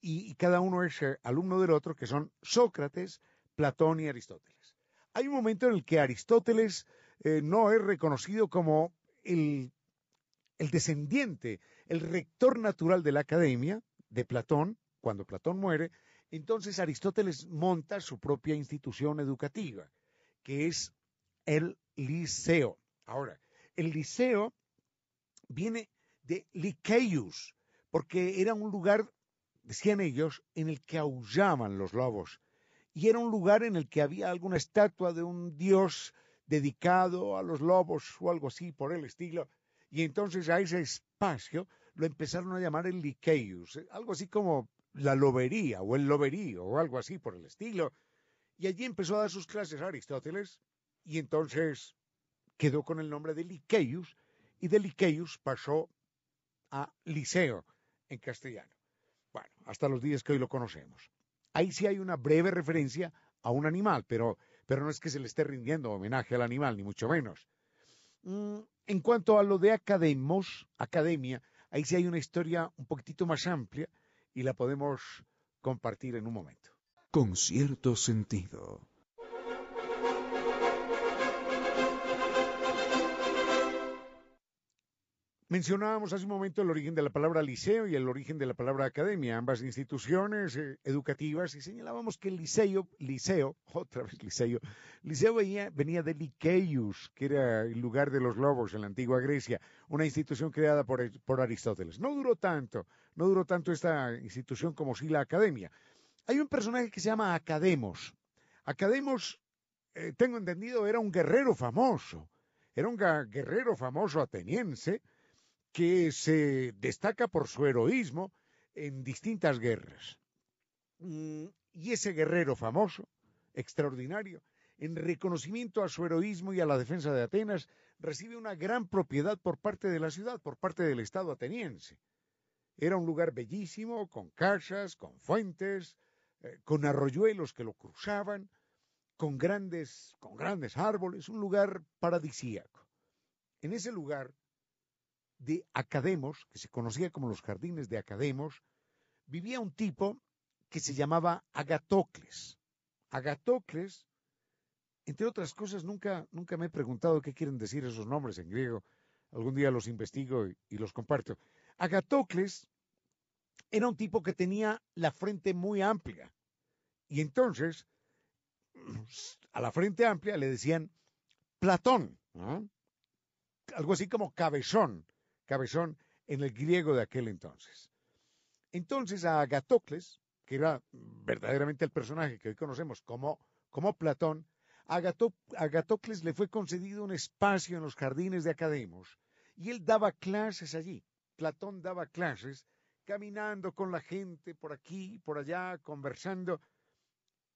[SPEAKER 4] y, cada uno es eh, alumno del otro, que son Sócrates, Platón y Aristóteles. Hay un momento en el que Aristóteles eh, no es reconocido como el, el descendiente, el rector natural de la academia de Platón, cuando Platón muere, entonces Aristóteles monta su propia institución educativa, que es el liceo. Ahora, el liceo viene de Lyceus, porque era un lugar decían ellos, en el que aullaban los lobos. Y era un lugar en el que había alguna estatua de un dios dedicado a los lobos o algo así por el estilo. Y entonces a ese espacio lo empezaron a llamar el Lyceus, eh, algo así como la lobería o el loberío o algo así por el estilo. Y allí empezó a dar sus clases Aristóteles y entonces quedó con el nombre de Lyceus y de Lyceus pasó a Liceo en castellano. Hasta los días que hoy lo conocemos. Ahí sí hay una breve referencia a un animal, pero, pero no es que se le esté rindiendo homenaje al animal, ni mucho menos. Mm, en cuanto a lo de academos, academia, ahí sí hay una historia un poquitito más amplia y la podemos compartir en un momento.
[SPEAKER 2] Con cierto sentido.
[SPEAKER 4] Mencionábamos hace un momento el origen de la palabra liceo y el origen de la palabra academia, ambas instituciones eh, educativas, y señalábamos que el liceo, liceo, otra vez liceo, liceo venía, venía de Lyceus, que era el lugar de los lobos en la antigua Grecia, una institución creada por, por Aristóteles. No duró tanto, no duró tanto esta institución como sí la academia. Hay un personaje que se llama Academos. Academos, eh, tengo entendido, era un guerrero famoso, era un guerrero famoso ateniense, que se destaca por su heroísmo en distintas guerras. Mm, y ese guerrero famoso, extraordinario, en reconocimiento a su heroísmo y a la defensa de Atenas, recibe una gran propiedad por parte de la ciudad, por parte del Estado ateniense. Era un lugar bellísimo, con casas, con fuentes, eh, con arroyuelos que lo cruzaban, con grandes, con grandes árboles, un lugar paradisíaco. En ese lugar de Academos, que se conocía como los jardines de Academos, vivía un tipo que se llamaba Agatocles. Agatocles, entre otras cosas, nunca, nunca me he preguntado qué quieren decir esos nombres en griego. Algún día los investigo y, los comparto. Agatocles era un tipo que tenía la frente muy amplia. Y entonces, a la frente amplia le decían Platón, algo así como cabezón, cabezón en el griego de aquel entonces. Entonces a Agatocles, que era verdaderamente el personaje que hoy conocemos como, como Platón, Agatocles le fue concedido un espacio en los jardines de Academos y él daba clases allí. Platón daba clases caminando con la gente por aquí, por allá, conversando.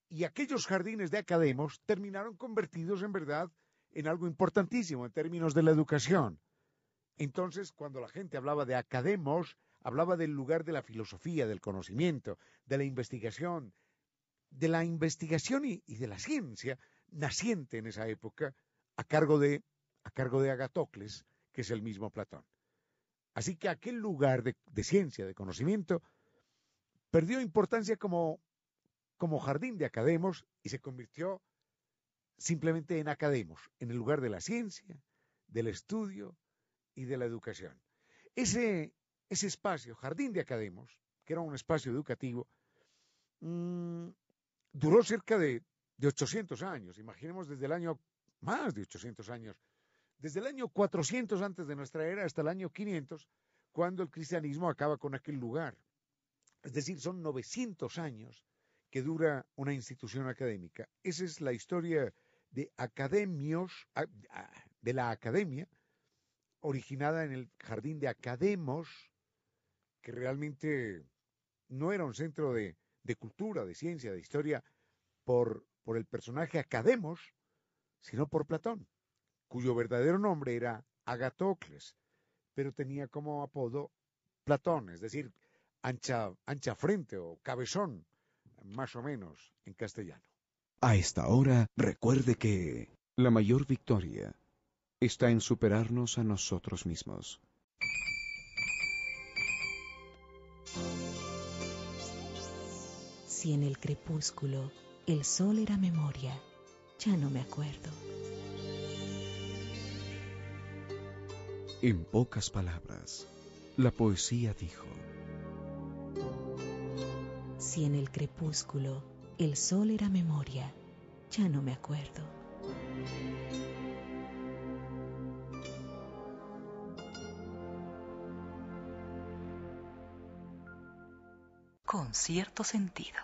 [SPEAKER 4] Y aquellos jardines de Academos terminaron convertidos en verdad en algo importantísimo en términos de la educación. Entonces, cuando la gente hablaba de academos, hablaba del lugar de la filosofía, del conocimiento, de la investigación, de la investigación y, de la ciencia naciente en esa época a cargo de, a cargo de Agatocles, que es el mismo Platón. Así que aquel lugar de, ciencia, de conocimiento, perdió importancia como, como jardín de academos y se convirtió simplemente en academos, en el lugar de la ciencia, del estudio, y de la educación. Ese, ese espacio, Jardín de Academos, que era un espacio educativo, mm, duró cerca de, de 800 años, imaginemos desde el año, más de 800 años, desde el año 400 antes de nuestra era hasta el año 500, cuando el cristianismo acaba con aquel lugar. Es decir, son 900 años que dura una institución académica. Esa es la historia de academios, de la academia, originada en el jardín de Academos, que realmente no era un centro de, cultura, de ciencia, de historia, por, por el personaje Academos, sino por Platón, cuyo verdadero nombre era Agatocles, pero tenía como apodo Platón, es decir, ancha, ancha frente o cabezón, más o menos en castellano.
[SPEAKER 2] A esta hora, recuerde que la mayor victoria está en superarnos a nosotros mismos.
[SPEAKER 6] Si en el crepúsculo el sol era memoria, ya no me acuerdo.
[SPEAKER 2] En pocas palabras, la poesía dijo.
[SPEAKER 6] Si en el crepúsculo el sol era memoria, ya no me acuerdo.
[SPEAKER 3] Con cierto sentido.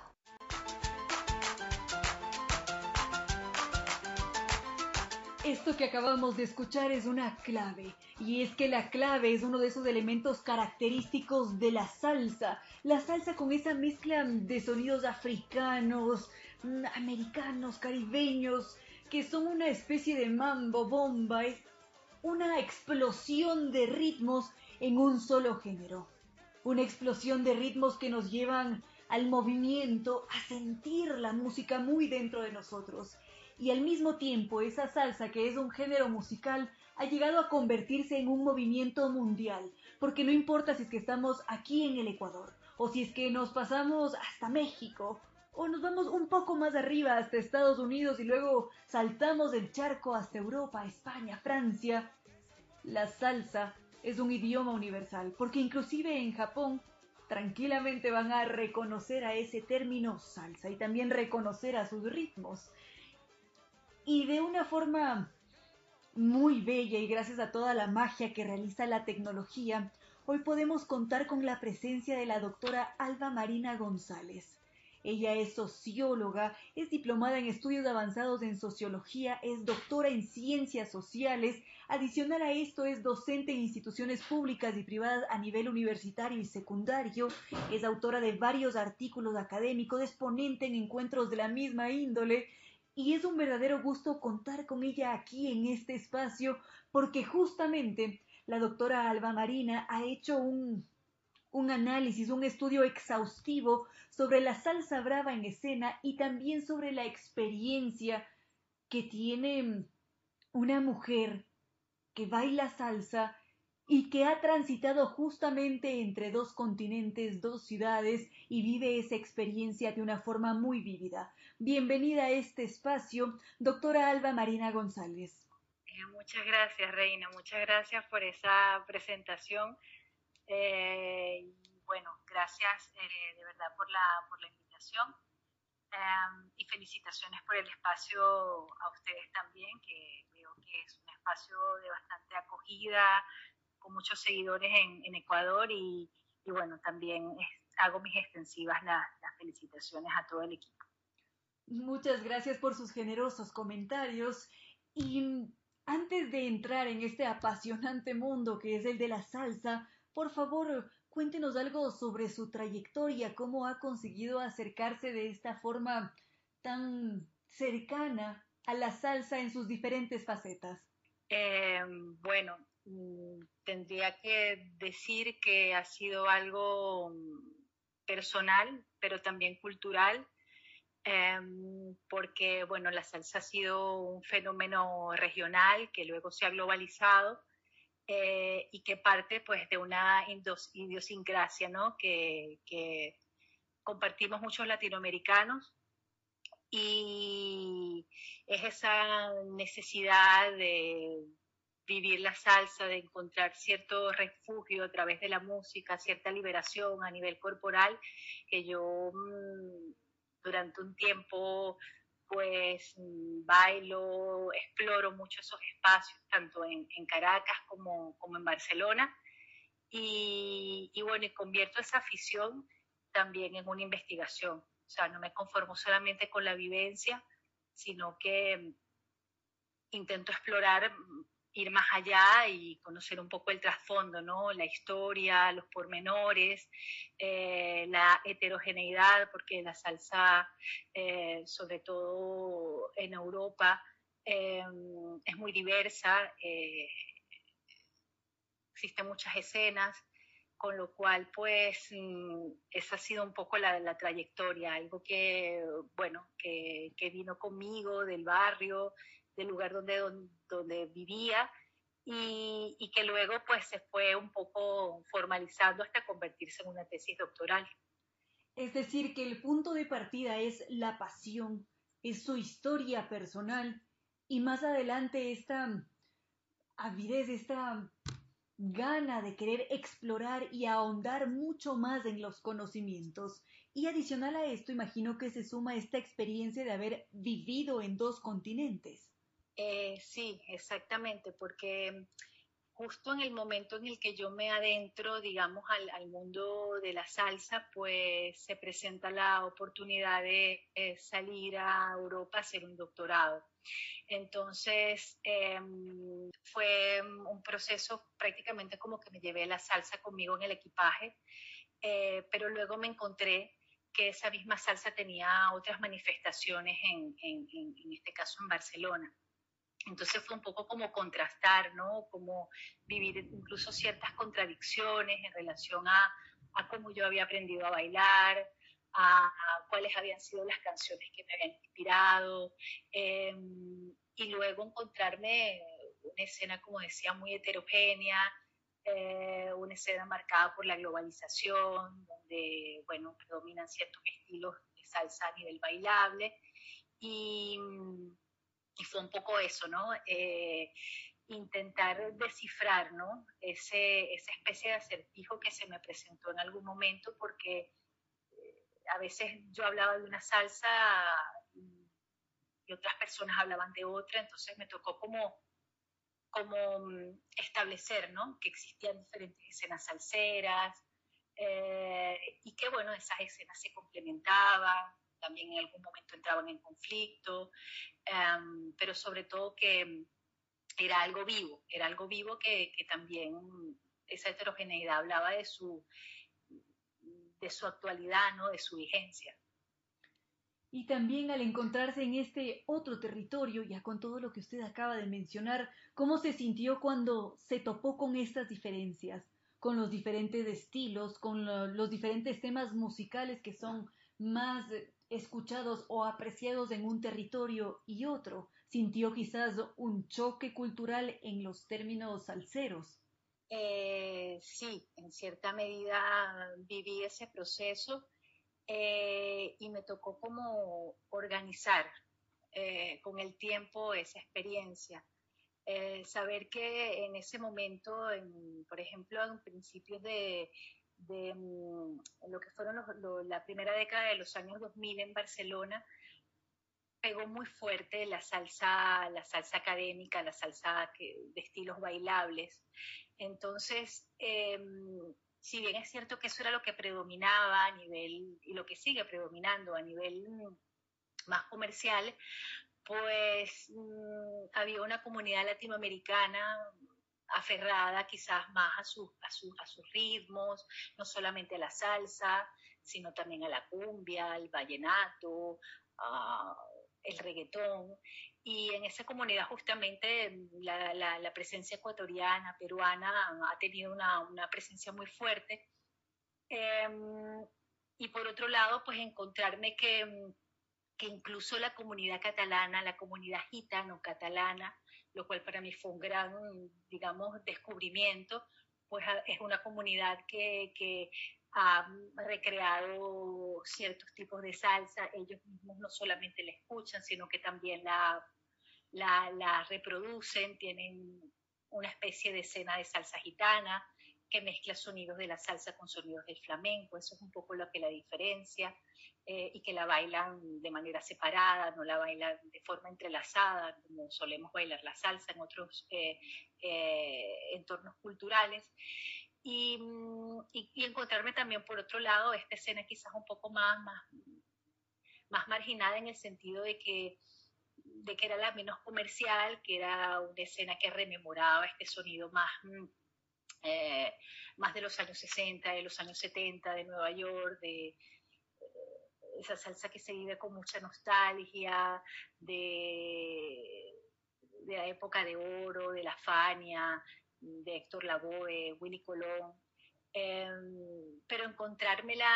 [SPEAKER 1] Esto que acabamos de escuchar es una clave, y es que la clave es uno de esos elementos característicos de la salsa. La salsa con esa mezcla de sonidos africanos, mm, americanos, caribeños, que son una especie de mambo bomba, es una explosión de ritmos en un solo género. Una explosión de ritmos que nos llevan al movimiento, a sentir la música muy dentro de nosotros. Y al mismo tiempo esa salsa que es un género musical ha llegado a convertirse en un movimiento mundial, porque no importa si es que estamos aquí en el Ecuador, o si es que nos pasamos hasta México, o nos vamos un poco más arriba hasta Estados Unidos y luego saltamos el charco hasta Europa, España, Francia, la salsa es un idioma universal, porque inclusive en Japón tranquilamente van a reconocer a ese término salsa y también reconocer a sus ritmos y de una forma muy bella y gracias a toda la magia que realiza la tecnología, hoy podemos contar con la presencia de la doctora Alba Marina González. Ella es socióloga, es diplomada en estudios avanzados en sociología, es doctora en ciencias sociales, adicional a esto es docente en instituciones públicas y privadas a nivel universitario y secundario, es autora de varios artículos académicos, es ponente en encuentros de la misma índole, y es un verdadero gusto contar con ella aquí en este espacio porque justamente la doctora Alba Marina ha hecho un, un análisis, un estudio exhaustivo sobre la salsa brava en escena y también sobre la experiencia que tiene una mujer que baila salsa y que ha transitado justamente entre dos continentes, dos ciudades y vive esa experiencia de una forma muy vívida. Bienvenida a este espacio, doctora Alba Marina González.
[SPEAKER 7] Eh, muchas gracias, Reina, muchas gracias por esa presentación. Eh, bueno, gracias eh, de verdad por la, por la invitación y felicitaciones por el espacio a ustedes también, que veo que es espacio de bastante acogida, con muchos seguidores en, Ecuador y, bueno, también hago mis extensivas las, felicitaciones a todo el equipo.
[SPEAKER 1] Muchas gracias por sus generosos comentarios y antes de entrar en este apasionante mundo que es el de la salsa, por favor, cuéntenos algo sobre su trayectoria, cómo ha conseguido acercarse de esta forma tan cercana a la salsa en sus diferentes facetas.
[SPEAKER 7] Eh, bueno, Mm, tendría que decir que ha sido algo mm, personal, pero también cultural, em, porque bueno, la salsa ha sido un fenómeno regional que luego se ha globalizado eh, y que parte pues de una idiosincrasia ¿no? que, que compartimos muchos latinoamericanos y es esa necesidad de vivir la salsa, de encontrar cierto refugio a través de la música, cierta liberación a nivel corporal, que yo mm, durante un tiempo pues mm, bailo, exploro mucho esos espacios, tanto en, Caracas como, como, en Barcelona, y, y bueno, y convierto esa afición también en una investigación. O sea, no me conformo solamente con la vivencia, sino que mm, intento explorar ir más allá y conocer un poco el trasfondo, ¿no? La historia, los pormenores, eh, la heterogeneidad, porque la salsa, eh, sobre todo en Europa, eh, es muy diversa, existen muchas escenas, con lo cual, pues, mm, esa ha sido un poco la, trayectoria, algo que, bueno, que, que vino conmigo del barrio, del lugar donde, donde, vivía y, que luego pues se fue un poco formalizando hasta convertirse en una tesis doctoral.
[SPEAKER 1] Es decir, que el punto de partida es la pasión, es su historia personal y más adelante esta avidez, esta gana de querer explorar y ahondar mucho más en los conocimientos. Y adicional a esto, imagino que se suma esta experiencia de haber vivido en dos continentes.
[SPEAKER 7] Eh, sí, exactamente, porque justo en el momento en el que yo me adentro, digamos, al, mundo de la salsa, pues se presenta la oportunidad de eh, salir a Europa a hacer un doctorado. Entonces, em, fue un proceso prácticamente como que me llevé la salsa conmigo en el equipaje, eh, pero luego me encontré que esa misma salsa tenía otras manifestaciones, en, en este caso en Barcelona. Entonces fue un poco como contrastar, ¿no? Como vivir incluso ciertas contradicciones en relación a, a cómo yo había aprendido a bailar, a, cuáles habían sido las canciones que me habían inspirado, em, y luego encontrarme una escena, como decía, muy heterogénea, eh, una escena marcada por la globalización, donde, bueno, predominan ciertos estilos de salsa a nivel bailable, y y fue un poco eso, ¿no? Eh, intentar descifrar, ¿no? Ese, esa especie de acertijo que se me presentó en algún momento, porque eh, a veces yo hablaba de una salsa y, otras personas hablaban de otra, entonces me tocó como, como mm, establecer, ¿no? Que existían diferentes escenas salseras eh, y que, bueno, esas escenas se complementaban, también en algún momento entraban en conflicto, em, pero sobre todo que era algo vivo, era algo vivo que, también esa heterogeneidad hablaba de su, de su actualidad, ¿no? de su vigencia.
[SPEAKER 1] Y también al encontrarse en este otro territorio, ya con todo lo que usted acaba de mencionar, ¿cómo se sintió cuando se topó con estas diferencias, con los diferentes estilos, con los diferentes temas musicales que son más escuchados o apreciados en un territorio y otro? ¿Sintió quizás un choque cultural en los términos salseros?
[SPEAKER 7] Eh, sí, en cierta medida viví ese proceso eh, y me tocó como organizar eh, con el tiempo esa experiencia. saber que en ese momento, por ejemplo, en principios de, de mm, lo que fueron la primera década de los años 2000 en Barcelona, pegó muy fuerte la salsa, la salsa académica, la salsa de estilos bailables. Entonces, em, si bien es cierto que eso era lo que predominaba a nivel, y lo que sigue predominando a nivel más comercial, pues mm, había una comunidad latinoamericana aferrada quizás más a, su, a, a sus ritmos, no solamente a la salsa, sino también a la cumbia, al vallenato, el reggaetón. Y en esa comunidad justamente la, la, presencia ecuatoriana, peruana, ha tenido una, una presencia muy fuerte. Em, y por otro lado, pues encontrarme que, que incluso la comunidad catalana, la comunidad gitano-catalana, lo cual para mí fue un gran, digamos, descubrimiento, pues es una comunidad que, que ha recreado ciertos tipos de salsa, ellos mismos no solamente la escuchan, sino que también la, la, la reproducen, tienen una especie de escena de salsa gitana que mezcla sonidos de la salsa con sonidos del flamenco, eso es un poco lo que la diferencia. Eh, y que la bailan de manera separada, no la bailan de forma entrelazada, como solemos bailar la salsa en otros eh, eh, entornos culturales. Mm, y, y, encontrarme también, por otro lado, esta escena quizás un poco más, más, más marginada en el sentido de que de que era la menos comercial, que era una escena que rememoraba este sonido más, mm, más de los años 60, de los años 70, de Nueva York, de, esa salsa que se vive con mucha nostalgia de, de la época de oro, de la Fania, de Héctor Lavoe, Willy Colón, em, pero encontrármela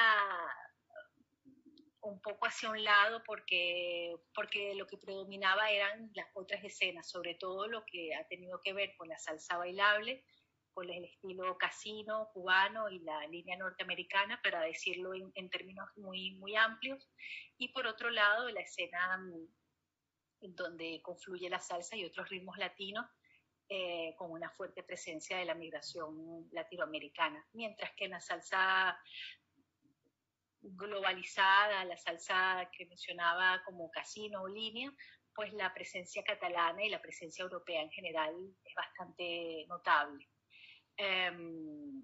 [SPEAKER 7] un poco hacia un lado porque, porque lo que predominaba eran las otras escenas, sobre todo lo que ha tenido que ver con la salsa bailable, con el estilo casino cubano y la línea norteamericana, para decirlo en, términos muy, muy amplios. Y por otro lado, la escena mm, en donde confluye la salsa y otros ritmos latinos, eh, con una fuerte presencia de la migración latinoamericana. Mientras que en la salsa globalizada, la salsa que mencionaba como casino o línea, pues la presencia catalana y la presencia europea en general es bastante notable. Em,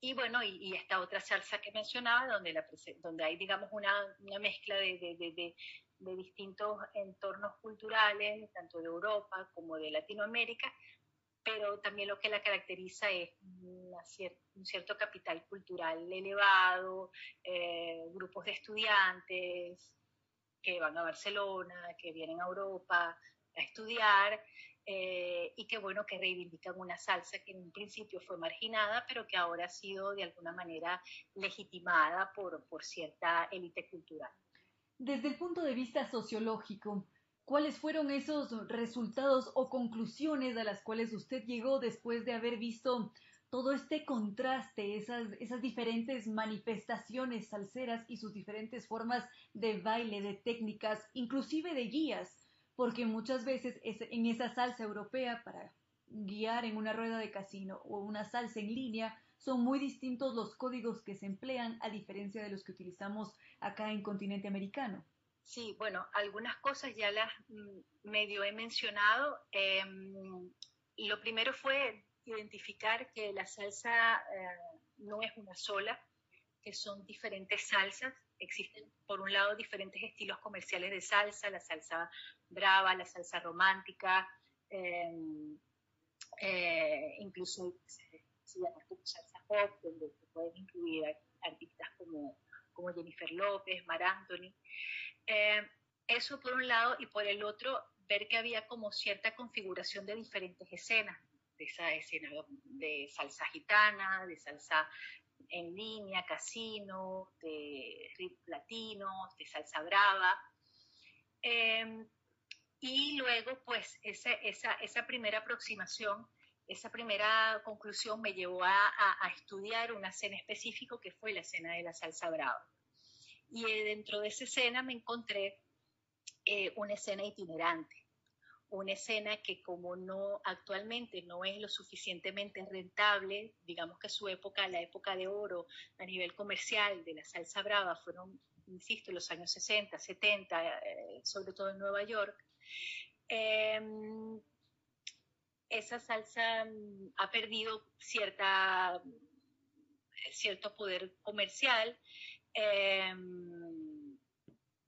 [SPEAKER 7] y bueno, y, esta otra salsa que mencionaba, donde, la, donde hay, digamos, una, una mezcla de, de, de, de, distintos entornos culturales, tanto de Europa como de Latinoamérica, pero también lo que la caracteriza es un cierto capital cultural elevado, eh, grupos de estudiantes que van a Barcelona, que vienen a Europa a estudiar, eh, y que bueno, que reivindican una salsa que en un principio fue marginada, pero que ahora ha sido de alguna manera legitimada por, cierta élite cultural.
[SPEAKER 1] Desde el punto de vista sociológico, ¿cuáles fueron esos resultados o conclusiones a las cuales usted llegó después de haber visto todo este contraste, esas, esas diferentes manifestaciones salseras y sus diferentes formas de baile, de técnicas, inclusive de guías? Porque muchas veces en esa salsa europea para guiar en una rueda de casino o una salsa en línea son muy distintos los códigos que se emplean a diferencia de los que utilizamos acá en continente americano.
[SPEAKER 7] Sí, bueno, algunas cosas ya las mm, medio he mencionado. Em, lo primero fue identificar que la salsa eh, no es una sola, que son diferentes salsas. Existen, por un lado, diferentes estilos comerciales de salsa, la salsa brava, la salsa romántica, em, eh, incluso se, llama salsa pop, donde se pueden incluir artistas como, como Jennifer López, Mar Anthony. Em, eso por un lado, y por el otro, ver que había como cierta configuración de diferentes escenas, de esa escena de salsa gitana, de salsa en línea, casino, de latinos, de salsa brava. Em, y luego, pues, esa, primera aproximación, esa primera conclusión me llevó a, a, estudiar una escena específica que fue la escena de la salsa brava. Y eh, dentro de esa escena me encontré eh, una escena itinerante, una escena que como no actualmente no es lo suficientemente rentable, digamos que su época, la época de oro a nivel comercial de la salsa brava fueron, insisto, los años 60, 70, eh, sobre todo en Nueva York, em, esa salsa mm, ha perdido cierta, cierto poder comercial. Em,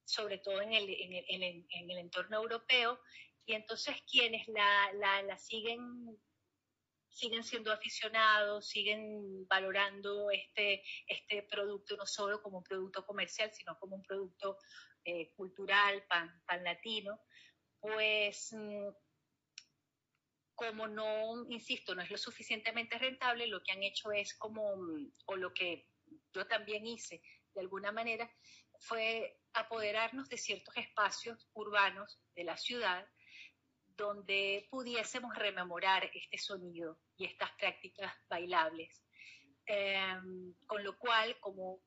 [SPEAKER 7] sobre todo en el, en, el, en el, entorno europeo, y entonces quienes la, la, siguen siguen siendo aficionados, siguen valorando este, este producto no solo como un producto comercial, sino como un producto eh, cultural, pan, pan latino, pues mm, como no, insisto, no es lo suficientemente rentable, lo que han hecho es como, mm, o lo que yo también hice de alguna manera, fue apoderarnos de ciertos espacios urbanos de la ciudad, donde pudiésemos rememorar este sonido y estas prácticas bailables. Em, con lo cual, como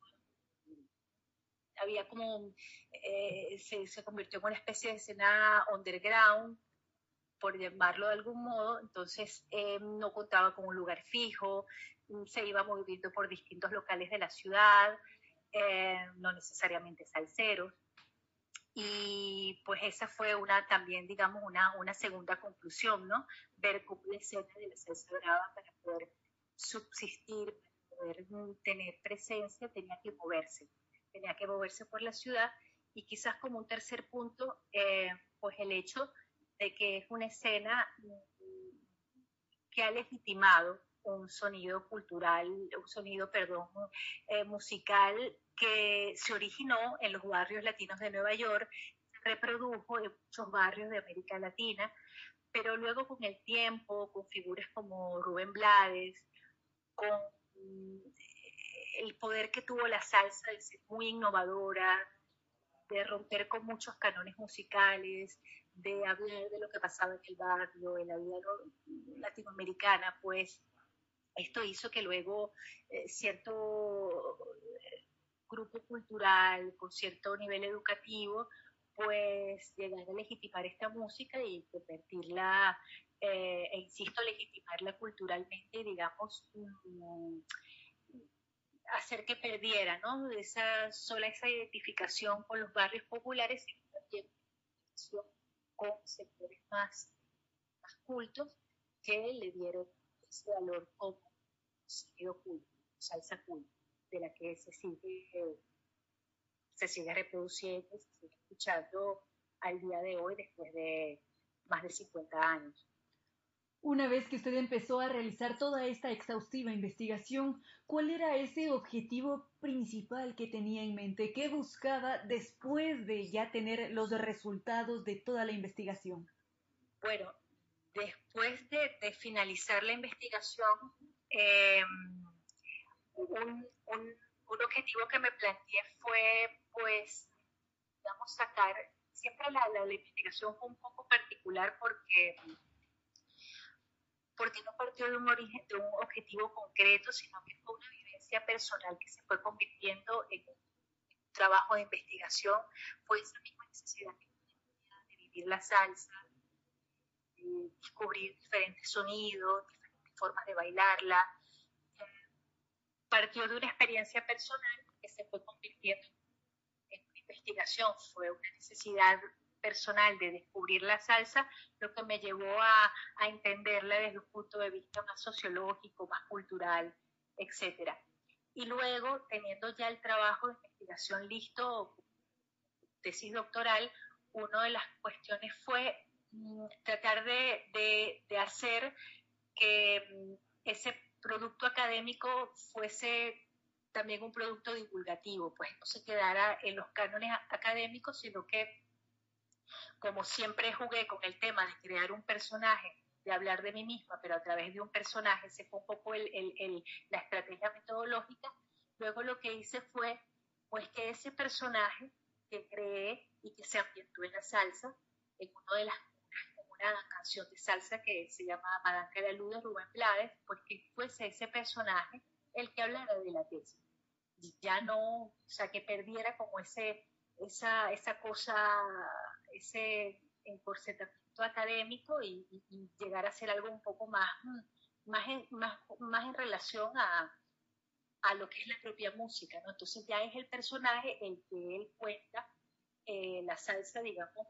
[SPEAKER 7] había como, eh, se, convirtió en una especie de escena underground, por llamarlo de algún modo, entonces em, no contaba con un lugar fijo, se iba moviendo por distintos locales de la ciudad, em, no necesariamente salseros. Y pues esa fue una también, digamos, una, una segunda conclusión, ¿no? Ver cómo la escena de la salsa para poder subsistir, para poder tener presencia, tenía que moverse, tenía que moverse por la ciudad. Y quizás como un tercer punto, eh, pues el hecho de que es una escena que ha legitimado un sonido cultural, un sonido, perdón, eh, musical que se originó en los barrios latinos de Nueva York, se reprodujo en muchos barrios de América Latina, pero luego con el tiempo, con figuras como Rubén Blades, con mm, el poder que tuvo la salsa de ser muy innovadora, de romper con muchos canones musicales, de hablar de lo que pasaba en el barrio, en la vida latinoamericana, pues esto hizo que luego eh, cierto eh, grupo cultural con cierto nivel educativo pues llegara a legitimar esta música y convertirla, e insisto, legitimarla culturalmente, digamos, mm, hacer que perdiera, ¿no? Esa sola esa identificación con los barrios populares, sino también con sectores más, más cultos que le dieron ese valor como sonido culto, salsa culto, de la que se sigue, se sigue reproduciendo, se sigue escuchando al día de hoy después de más de 50 años.
[SPEAKER 1] Una vez que usted empezó a realizar toda esta exhaustiva investigación, ¿cuál era ese objetivo principal que tenía en mente? ¿Qué buscaba después de ya tener los resultados de toda la investigación?
[SPEAKER 7] Bueno, después de, finalizar la investigación, em, un, objetivo que me planteé fue, pues, digamos, sacar, siempre la, la investigación fue un poco particular porque porque no partió de un origen, de un objetivo concreto, sino que fue una vivencia personal que se fue convirtiendo en un trabajo de investigación, fue esa misma necesidad que tenía de vivir la salsa, de descubrir diferentes sonidos, diferentes formas de bailarla. Partió de una experiencia personal que se fue convirtiendo en una investigación, fue una necesidad personal de descubrir la salsa, lo que me llevó a, entenderla desde un punto de vista más sociológico, más cultural, etc. Y luego, teniendo ya el trabajo de investigación listo, tesis doctoral, una de las cuestiones fue mm, tratar de, de hacer que mm, ese producto académico fuese también un producto divulgativo, pues no se quedara en los cánones académicos, sino que como siempre jugué con el tema de crear un personaje, de hablar de mí misma, pero a través de un personaje, se fue un poco la estrategia metodológica, luego lo que hice fue pues que ese personaje que creé y que se ambientó en la salsa, en una de las una canción de salsa que se llama Madanca de la Luz de Rubén Blades, pues que fuese ese personaje el que hablara de la tesis. Y ya no, o sea, que perdiera como ese, esa, esa cosa ese encorsetamiento académico y, llegar a ser algo un poco más, mm, más, en, más, más en relación a, a, lo que es la propia música, ¿no? Entonces ya es el personaje el que él cuenta eh, la salsa, digamos,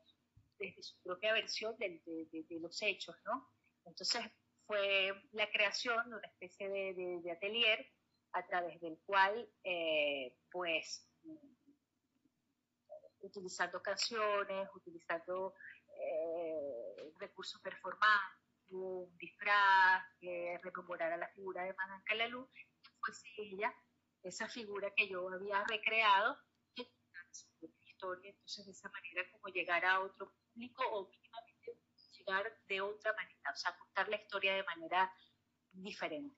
[SPEAKER 7] desde su propia versión de, de, los hechos, ¿no? Entonces fue la creación de una especie de, atelier a través del cual, eh, pues, utilizando canciones, utilizando eh, recursos performantes, un disfraz, que rememorara la figura de Madame Calalú, fuese ella, esa figura que yo había recreado, que historia, entonces de esa manera como llegar a otro público o mínimamente llegar de otra manera, o sea, contar la historia de manera diferente.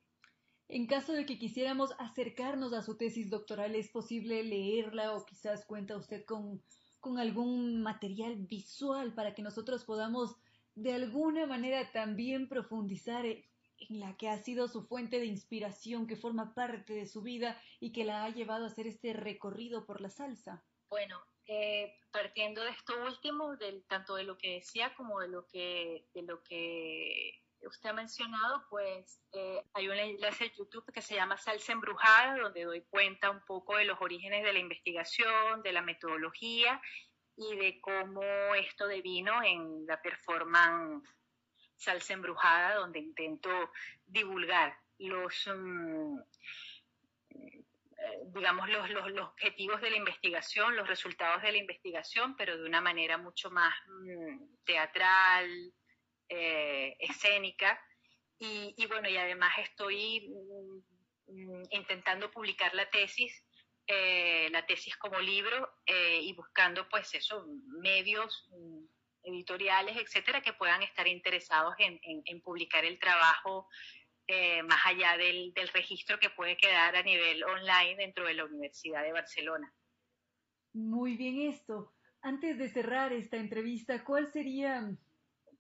[SPEAKER 1] En caso de que quisiéramos acercarnos a su tesis doctoral, ¿es posible leerla o quizás cuenta usted con, con algún material visual para que nosotros podamos de alguna manera también profundizar en la que ha sido su fuente de inspiración, que forma parte de su vida y que la ha llevado a hacer este recorrido por la salsa?
[SPEAKER 7] Bueno, eh, partiendo de esto último, tanto de lo que decía como de lo que, de lo que usted ha mencionado, pues eh, hay un enlace de YouTube que se llama Salsa Embrujada, donde doy cuenta un poco de los orígenes de la investigación, de la metodología y de cómo esto devino en la performance Salsa Embrujada, donde intento divulgar los... Mm, digamos, los, los, objetivos de la investigación, los resultados de la investigación, pero de una manera mucho más mm, teatral, eh, escénica. Y, bueno, y además estoy mm, intentando publicar la tesis, eh, la tesis como libro eh, y buscando pues eso, medios mm, editoriales, etcétera, que puedan estar interesados en, publicar el trabajo más allá del, del, registro que puede quedar a nivel online dentro de la Universidad de Barcelona.
[SPEAKER 1] Muy bien esto. Antes de cerrar esta entrevista, ¿cuál sería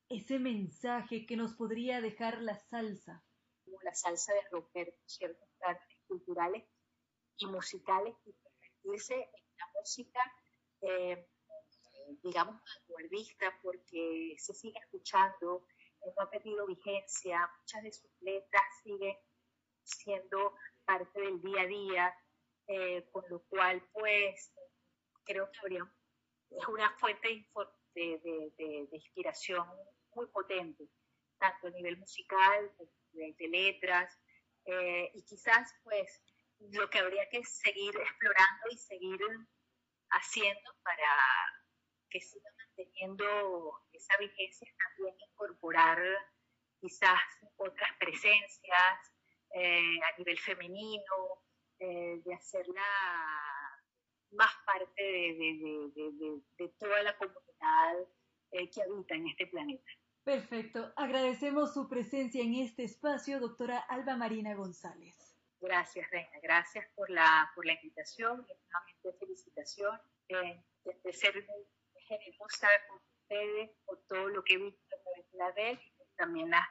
[SPEAKER 1] ese mensaje que nos podría dejar la salsa.
[SPEAKER 7] Como la salsa de romper ciertos cánones culturales y musicales y convertirse en una música, eh, digamos, vanguardista, porque se sigue escuchando, no ha perdido vigencia, muchas de sus letras siguen siendo parte del día a día, eh, con lo cual, pues, creo que habría, es una fuente de, inspiración muy potente. tanto a nivel musical, de, letras, eh, y quizás pues lo que habría que seguir explorando y seguir haciendo para que siga manteniendo esa vigencia, también incorporar quizás otras presencias eh, a nivel femenino, eh, de hacerla más parte de, toda la comunidad eh, que habita en este planeta.
[SPEAKER 1] Perfecto. Agradecemos su presencia en este espacio, doctora Alba Marina González.
[SPEAKER 7] Gracias, Reina. Gracias por la, por la invitación y nuevamente felicitación eh, de, ser generosa con ustedes por todo lo que he visto en la red y también la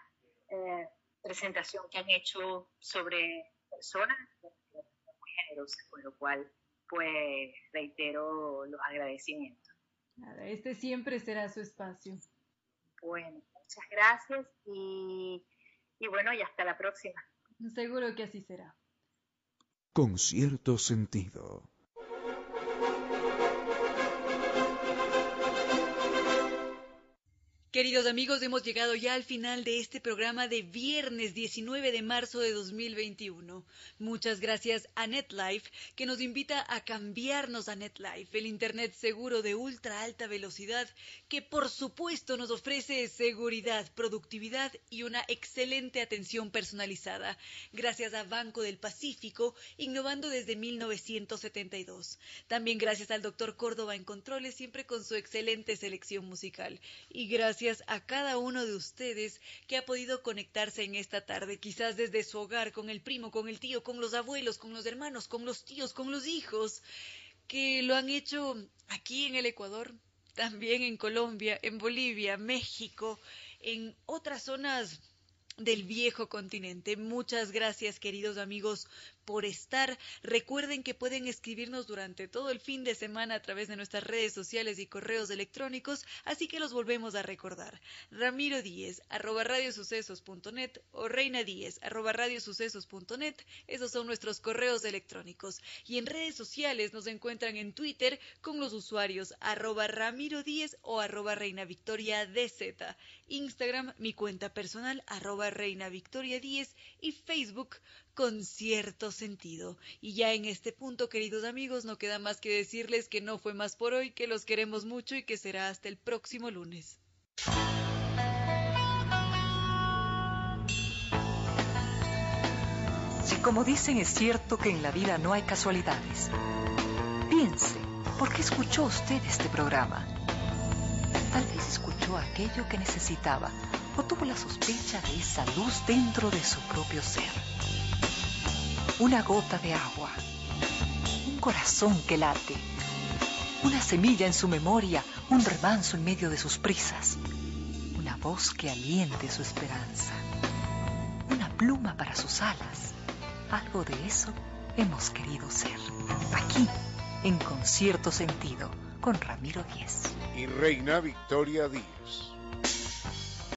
[SPEAKER 7] eh, presentación que han hecho sobre personas muy generosas, con lo cual pues reitero los agradecimientos.
[SPEAKER 1] Nada, este siempre será su espacio.
[SPEAKER 7] Bueno, muchas gracias y, y bueno, y hasta la próxima.
[SPEAKER 1] Seguro que así será.
[SPEAKER 2] Con cierto sentido.
[SPEAKER 1] Queridos amigos, hemos llegado ya al final de este programa de viernes 19 de marzo de 2021. Muchas gracias a NetLife, que nos invita a cambiarnos a NetLife, el Internet seguro de ultra alta velocidad, que por supuesto nos ofrece seguridad, productividad y una excelente atención personalizada. Gracias a Banco del Pacífico, innovando desde 1972. También gracias al doctor Córdoba en Controles, siempre con su excelente selección musical. Y gracias a cada uno de ustedes que ha podido conectarse en esta tarde, quizás desde su hogar, con el primo, con el tío, con los abuelos, con los hermanos, con los tíos, con los hijos, que lo han hecho aquí en el Ecuador, también en Colombia, en Bolivia, México, en otras zonas del viejo continente. Muchas gracias, queridos amigos, por estar. Recuerden que pueden escribirnos durante todo el fin de semana a través de nuestras redes sociales y correos electrónicos, así que los volvemos a recordar. Ramiro Díez, arroba radiosucesos.net o Reina Díez, arroba radiosucesos.net. Esos son nuestros correos electrónicos. Y en redes sociales nos encuentran en Twitter con los usuarios arroba Ramiro Díez o arroba Reina Victoria DZ. Instagram, mi cuenta personal, arroba Reina Victoria 10 y Facebook con cierto sentido. Y ya en este punto, queridos amigos, no queda más que decirles que no fue más por hoy, que los queremos mucho y que será hasta el próximo lunes.
[SPEAKER 3] Si como dicen es cierto que en la vida no hay casualidades, piense, ¿por qué escuchó usted este programa? Tal vez escuchó aquello que necesitaba o tuvo la sospecha de esa luz dentro de su propio ser una gota de agua, un corazón que late, una semilla en su memoria, un remanso en medio de sus prisas, una voz que aliente su esperanza, una pluma para sus alas. Algo de eso hemos querido ser. Aquí, en concierto sentido, con Ramiro Díez.
[SPEAKER 4] Y Reina Victoria Díez.